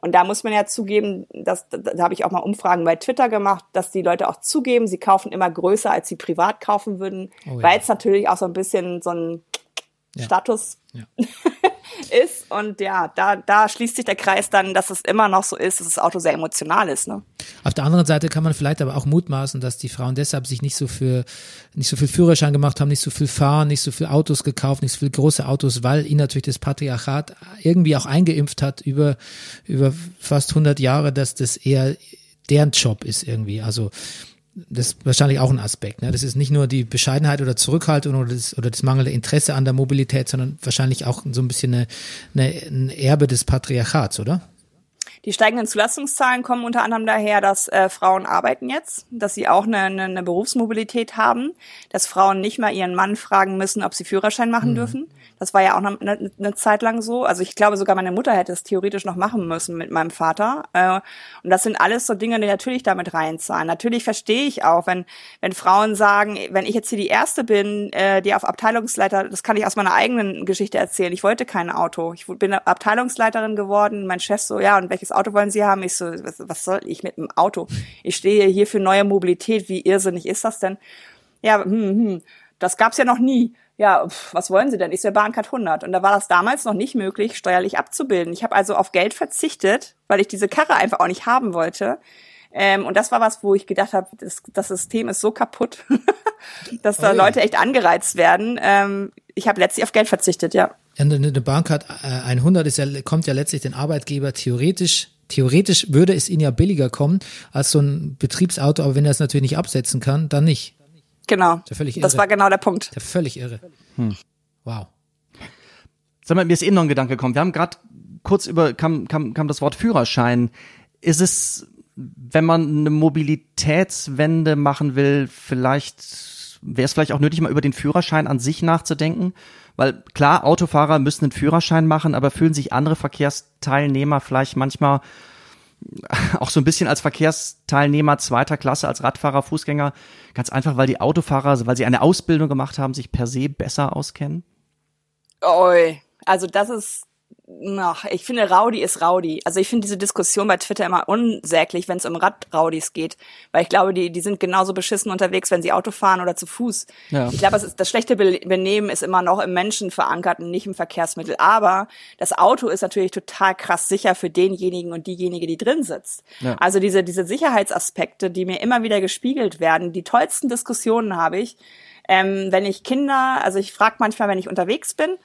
Und da muss man ja zugeben, dass, da, da habe ich auch mal Umfragen bei Twitter gemacht, dass die Leute auch zugeben, sie kaufen immer größer, als sie privat kaufen würden, oh ja. weil es natürlich auch so ein bisschen so ein ja. Status ja. ist. Und ja, da, da schließt sich der Kreis dann, dass es immer noch so ist, dass das Auto sehr emotional ist. Ne? Auf der anderen Seite kann man vielleicht aber auch mutmaßen, dass die Frauen deshalb sich nicht so für nicht so viel Führerschein gemacht haben, nicht so viel fahren, nicht so viel Autos gekauft, nicht so viel große Autos, weil ihnen natürlich das Patriarchat irgendwie auch eingeimpft hat über über fast 100 Jahre, dass das eher deren Job ist irgendwie. Also das ist wahrscheinlich auch ein Aspekt. Ne? Das ist nicht nur die Bescheidenheit oder Zurückhaltung oder das, oder das mangelnde Interesse an der Mobilität, sondern wahrscheinlich auch so ein bisschen eine, eine, ein Erbe des Patriarchats, oder? Die steigenden Zulassungszahlen kommen unter anderem daher, dass äh, Frauen arbeiten jetzt, dass sie auch eine, eine, eine Berufsmobilität haben, dass Frauen nicht mal ihren Mann fragen müssen, ob sie Führerschein machen mhm. dürfen. Das war ja auch eine, eine, Zeit lang so. Also ich glaube, sogar meine Mutter hätte es theoretisch noch machen müssen mit meinem Vater. Äh, und das sind alles so Dinge, die natürlich damit reinzahlen. Natürlich verstehe ich auch, wenn, wenn Frauen sagen, wenn ich jetzt hier die Erste bin, äh, die auf Abteilungsleiter, das kann ich aus meiner eigenen Geschichte erzählen. Ich wollte kein Auto. Ich bin Abteilungsleiterin geworden. Mein Chef so, ja, und welches Auto wollen Sie haben? Ich so, was, was soll ich mit dem Auto? Ich stehe hier für neue Mobilität. Wie irrsinnig ist das denn? Ja, hm, hm, das gab's ja noch nie ja, pf, was wollen Sie denn? Ich so, Bahncard 100. Und da war das damals noch nicht möglich, steuerlich abzubilden. Ich habe also auf Geld verzichtet, weil ich diese Karre einfach auch nicht haben wollte. Ähm, und das war was, wo ich gedacht habe, das, das System ist so kaputt, dass da oh ja. Leute echt angereizt werden. Ähm, ich habe letztlich auf Geld verzichtet, ja. ja eine, eine Bahncard 100 ist ja, kommt ja letztlich den Arbeitgeber theoretisch Theoretisch würde es ihnen ja billiger kommen als so ein Betriebsauto, aber wenn er es natürlich nicht absetzen kann, dann nicht. Genau. Das war genau der Punkt. Der völlig irre. Hm. Wow. Sag mal, mir ist eben noch ein Gedanke gekommen. Wir haben gerade kurz über, kam, kam, kam das Wort Führerschein. Ist es, wenn man eine Mobilitätswende machen will, vielleicht, wäre es vielleicht auch nötig, mal über den Führerschein an sich nachzudenken? Weil klar, Autofahrer müssen einen Führerschein machen, aber fühlen sich andere Verkehrsteilnehmer vielleicht manchmal auch so ein bisschen als Verkehrsteilnehmer zweiter Klasse, als Radfahrer, Fußgänger, ganz einfach, weil die Autofahrer, weil sie eine Ausbildung gemacht haben, sich per se besser auskennen? Oi, also das ist ach, ich finde, Rowdy ist Rowdy. Also ich finde diese Diskussion bei Twitter immer unsäglich, wenn es um Radraudis geht, weil ich glaube, die, die sind genauso beschissen unterwegs, wenn sie Auto fahren oder zu Fuß. Ja. Ich glaube, das, das schlechte Benehmen ist immer noch im Menschen verankert und nicht im Verkehrsmittel. Aber das Auto ist natürlich total krass sicher für denjenigen und diejenige, die drin sitzt. Ja. Also diese, diese Sicherheitsaspekte, die mir immer wieder gespiegelt werden, die tollsten Diskussionen habe ich, ähm, wenn ich Kinder, also ich frage manchmal, wenn ich unterwegs bin,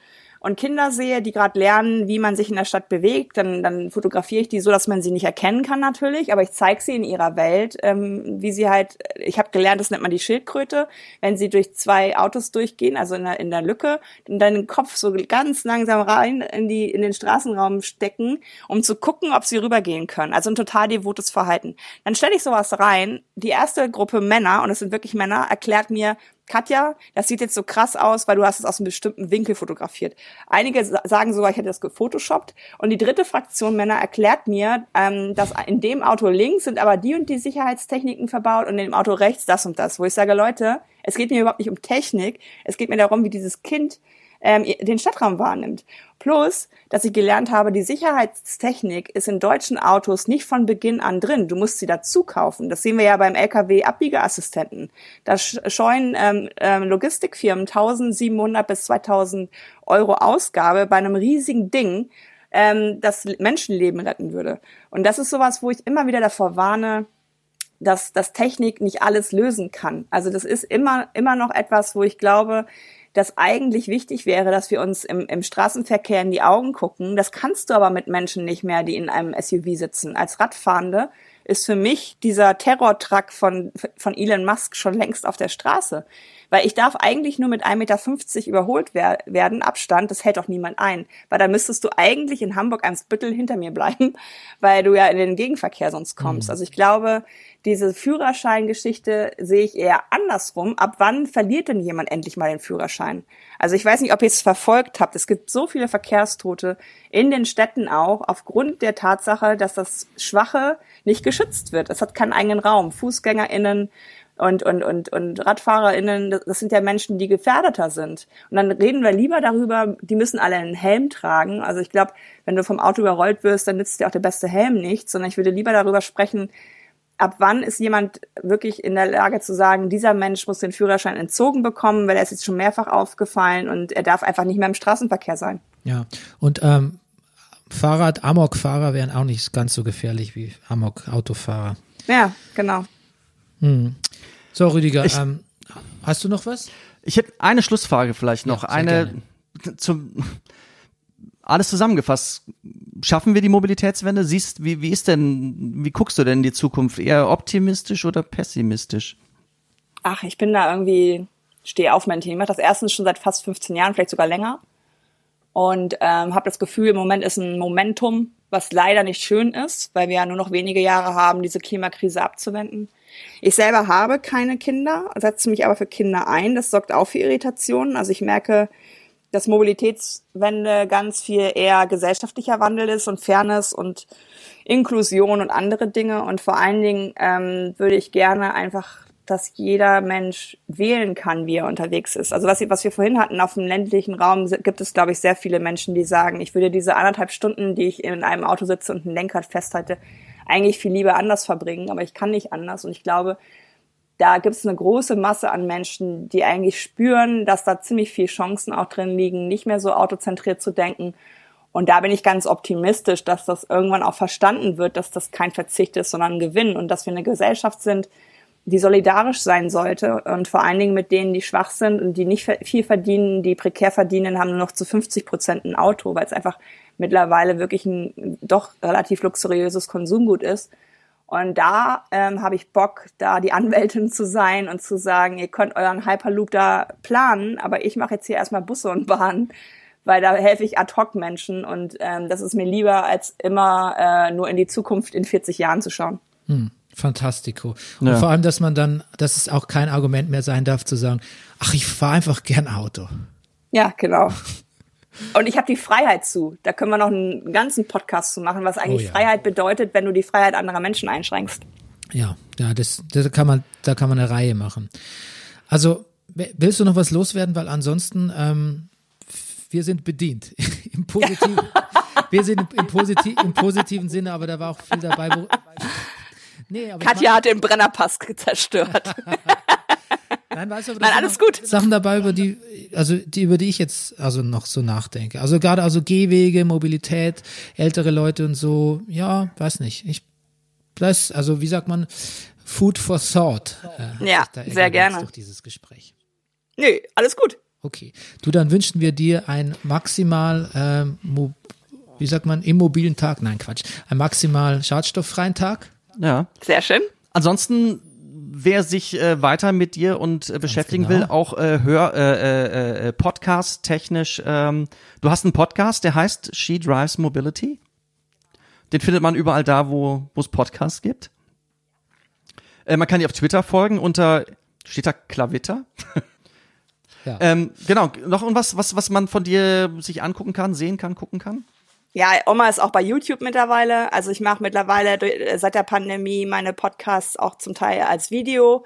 und Kinder sehe, die gerade lernen, wie man sich in der Stadt bewegt, dann, dann fotografiere ich die so, dass man sie nicht erkennen kann natürlich, aber ich zeige sie in ihrer Welt, ähm, wie sie halt, ich habe gelernt, das nennt man die Schildkröte, wenn sie durch zwei Autos durchgehen, also in der, in der Lücke, und dann den Kopf so ganz langsam rein in, die, in den Straßenraum stecken, um zu gucken, ob sie rübergehen können. Also ein total devotes Verhalten. Dann stelle ich sowas rein. Die erste Gruppe Männer, und es sind wirklich Männer, erklärt mir, Katja, das sieht jetzt so krass aus, weil du hast es aus einem bestimmten Winkel fotografiert. Einige sagen sogar, ich hätte das gefotoshoppt. Und die dritte Fraktion Männer erklärt mir, ähm, dass in dem Auto links sind aber die und die Sicherheitstechniken verbaut und in dem Auto rechts das und das. Wo ich sage, Leute, es geht mir überhaupt nicht um Technik. Es geht mir darum, wie dieses Kind ähm, den Stadtraum wahrnimmt. Plus, dass ich gelernt habe, die Sicherheitstechnik ist in deutschen Autos nicht von Beginn an drin. Du musst sie dazu kaufen. Das sehen wir ja beim LKW-Abbiegeassistenten. Da scheuen ähm, ähm, Logistikfirmen 1700 bis 2000 Euro Ausgabe bei einem riesigen Ding, ähm, das Menschenleben retten würde. Und das ist sowas, wo ich immer wieder davor warne, dass, dass Technik nicht alles lösen kann. Also das ist immer, immer noch etwas, wo ich glaube, dass eigentlich wichtig wäre, dass wir uns im, im Straßenverkehr in die Augen gucken. Das kannst du aber mit Menschen nicht mehr, die in einem SUV sitzen. Als Radfahrende ist für mich dieser Terrortruck von, von Elon Musk schon längst auf der Straße. Weil ich darf eigentlich nur mit 1,50 Meter überholt wer werden, Abstand, das hält doch niemand ein. Weil dann müsstest du eigentlich in Hamburg-Eimsbüttel hinter mir bleiben, weil du ja in den Gegenverkehr sonst kommst. Mhm. Also ich glaube, diese Führerscheingeschichte sehe ich eher andersrum. Ab wann verliert denn jemand endlich mal den Führerschein? Also ich weiß nicht, ob ihr es verfolgt habt. Es gibt so viele Verkehrstote in den Städten auch aufgrund der Tatsache, dass das Schwache nicht geschützt wird. Es hat keinen eigenen Raum. FußgängerInnen und, und, und, und RadfahrerInnen, das sind ja Menschen, die gefährdeter sind. Und dann reden wir lieber darüber, die müssen alle einen Helm tragen. Also ich glaube, wenn du vom Auto überrollt wirst, dann nützt dir auch der beste Helm nichts, sondern ich würde lieber darüber sprechen, ab wann ist jemand wirklich in der Lage zu sagen, dieser Mensch muss den Führerschein entzogen bekommen, weil er ist jetzt schon mehrfach aufgefallen und er darf einfach nicht mehr im Straßenverkehr sein. Ja, und ähm, Fahrrad, Amok-Fahrer wären auch nicht ganz so gefährlich wie Amok-Autofahrer. Ja, genau. Hm. So, Rüdiger, ich, ähm, hast du noch was? Ich hätte eine Schlussfrage vielleicht noch. Ja, eine gerne. zum alles zusammengefasst. Schaffen wir die Mobilitätswende? Siehst, wie, wie ist denn, wie guckst du denn in die Zukunft? Eher optimistisch oder pessimistisch? Ach, ich bin da irgendwie, stehe auf mein Thema. Ich mache das erstens schon seit fast 15 Jahren, vielleicht sogar länger. Und ähm, habe das Gefühl, im Moment ist ein Momentum, was leider nicht schön ist, weil wir ja nur noch wenige Jahre haben, diese Klimakrise abzuwenden. Ich selber habe keine Kinder, setze mich aber für Kinder ein. Das sorgt auch für Irritationen. Also ich merke, dass Mobilitätswende ganz viel eher gesellschaftlicher Wandel ist und Fairness und Inklusion und andere Dinge. Und vor allen Dingen ähm, würde ich gerne einfach, dass jeder Mensch wählen kann, wie er unterwegs ist. Also was, was wir vorhin hatten, auf dem ländlichen Raum gibt es, glaube ich, sehr viele Menschen, die sagen, ich würde diese anderthalb Stunden, die ich in einem Auto sitze und ein Lenkrad festhalte, eigentlich viel lieber anders verbringen, aber ich kann nicht anders. Und ich glaube, da gibt es eine große Masse an Menschen, die eigentlich spüren, dass da ziemlich viel Chancen auch drin liegen, nicht mehr so autozentriert zu denken. Und da bin ich ganz optimistisch, dass das irgendwann auch verstanden wird, dass das kein Verzicht ist, sondern ein Gewinn und dass wir eine Gesellschaft sind, die solidarisch sein sollte und vor allen Dingen mit denen, die schwach sind und die nicht viel verdienen, die prekär verdienen, haben nur noch zu 50 Prozent ein Auto, weil es einfach mittlerweile wirklich ein doch relativ luxuriöses Konsumgut ist. Und da ähm, habe ich Bock, da die Anwältin zu sein und zu sagen, ihr könnt euren Hyperloop da planen, aber ich mache jetzt hier erstmal Busse und Bahnen, weil da helfe ich ad hoc Menschen und ähm, das ist mir lieber, als immer äh, nur in die Zukunft in 40 Jahren zu schauen. Hm, fantastico. Und ja. vor allem, dass man dann, dass es auch kein Argument mehr sein darf zu sagen, ach, ich fahre einfach gern Auto. Ja, genau. Und ich habe die Freiheit zu. Da können wir noch einen ganzen Podcast zu machen, was eigentlich oh ja. Freiheit bedeutet, wenn du die Freiheit anderer Menschen einschränkst. Ja, ja, das, das kann man, da kann man eine Reihe machen. Also, willst du noch was loswerden? Weil ansonsten, ähm, wir sind bedient. Im positiven, wir sind im, positiv, im positiven Sinne, aber da war auch viel dabei. Wo, nee, aber Katja hat den Brennerpass zerstört. Nein, weißt du, aber Nein, alles gut. Sachen dabei, über die, also die, über die ich jetzt also noch so nachdenke. Also gerade also Gehwege, Mobilität, ältere Leute und so, ja, weiß nicht. Ich das, also wie sagt man, Food for Thought. Äh, ja, sehr gerne. Durch dieses Gespräch. Nee, alles gut. Okay. Du, dann wünschen wir dir ein maximal, ähm, mo- wie sagt man, immobilen Tag. Nein, Quatsch. Ein maximal schadstofffreien Tag. Ja. Sehr schön. Ansonsten, wer sich äh, weiter mit dir und äh, beschäftigen genau. will, auch äh, hör äh, äh, äh, Podcast technisch. Ähm, du hast einen Podcast, der heißt She Drives Mobility. Den findet man überall da, wo wo es Podcasts gibt. Äh, man kann dir auf Twitter folgen unter steht da Klavitter. Ja. Ähm, genau, noch irgendwas, was was man von dir sich angucken kann, sehen kann, gucken kann. Ja, Oma ist auch bei YouTube mittlerweile. Also ich mache mittlerweile äh, seit der Pandemie meine Podcasts auch zum Teil als Video.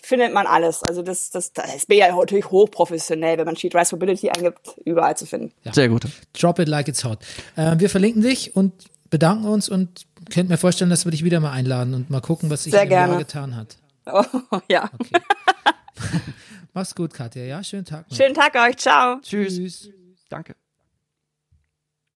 Findet man alles. Also das, das, das bin ja natürlich hochprofessionell, wenn man Sheet Rise Mobility eingibt, überall zu finden. Sehr gut. Drop it like it's hot. Ähm, wir verlinken dich und bedanken uns und könnt mir vorstellen, dass wir dich wieder mal einladen und mal gucken, was sich Sehr in gerne. getan hat. Oh, ja. Mach's gut, Katja. Ja, schönen Tag noch. Schönen Tag euch. Ciao. Tschüss. Tschüss. Danke.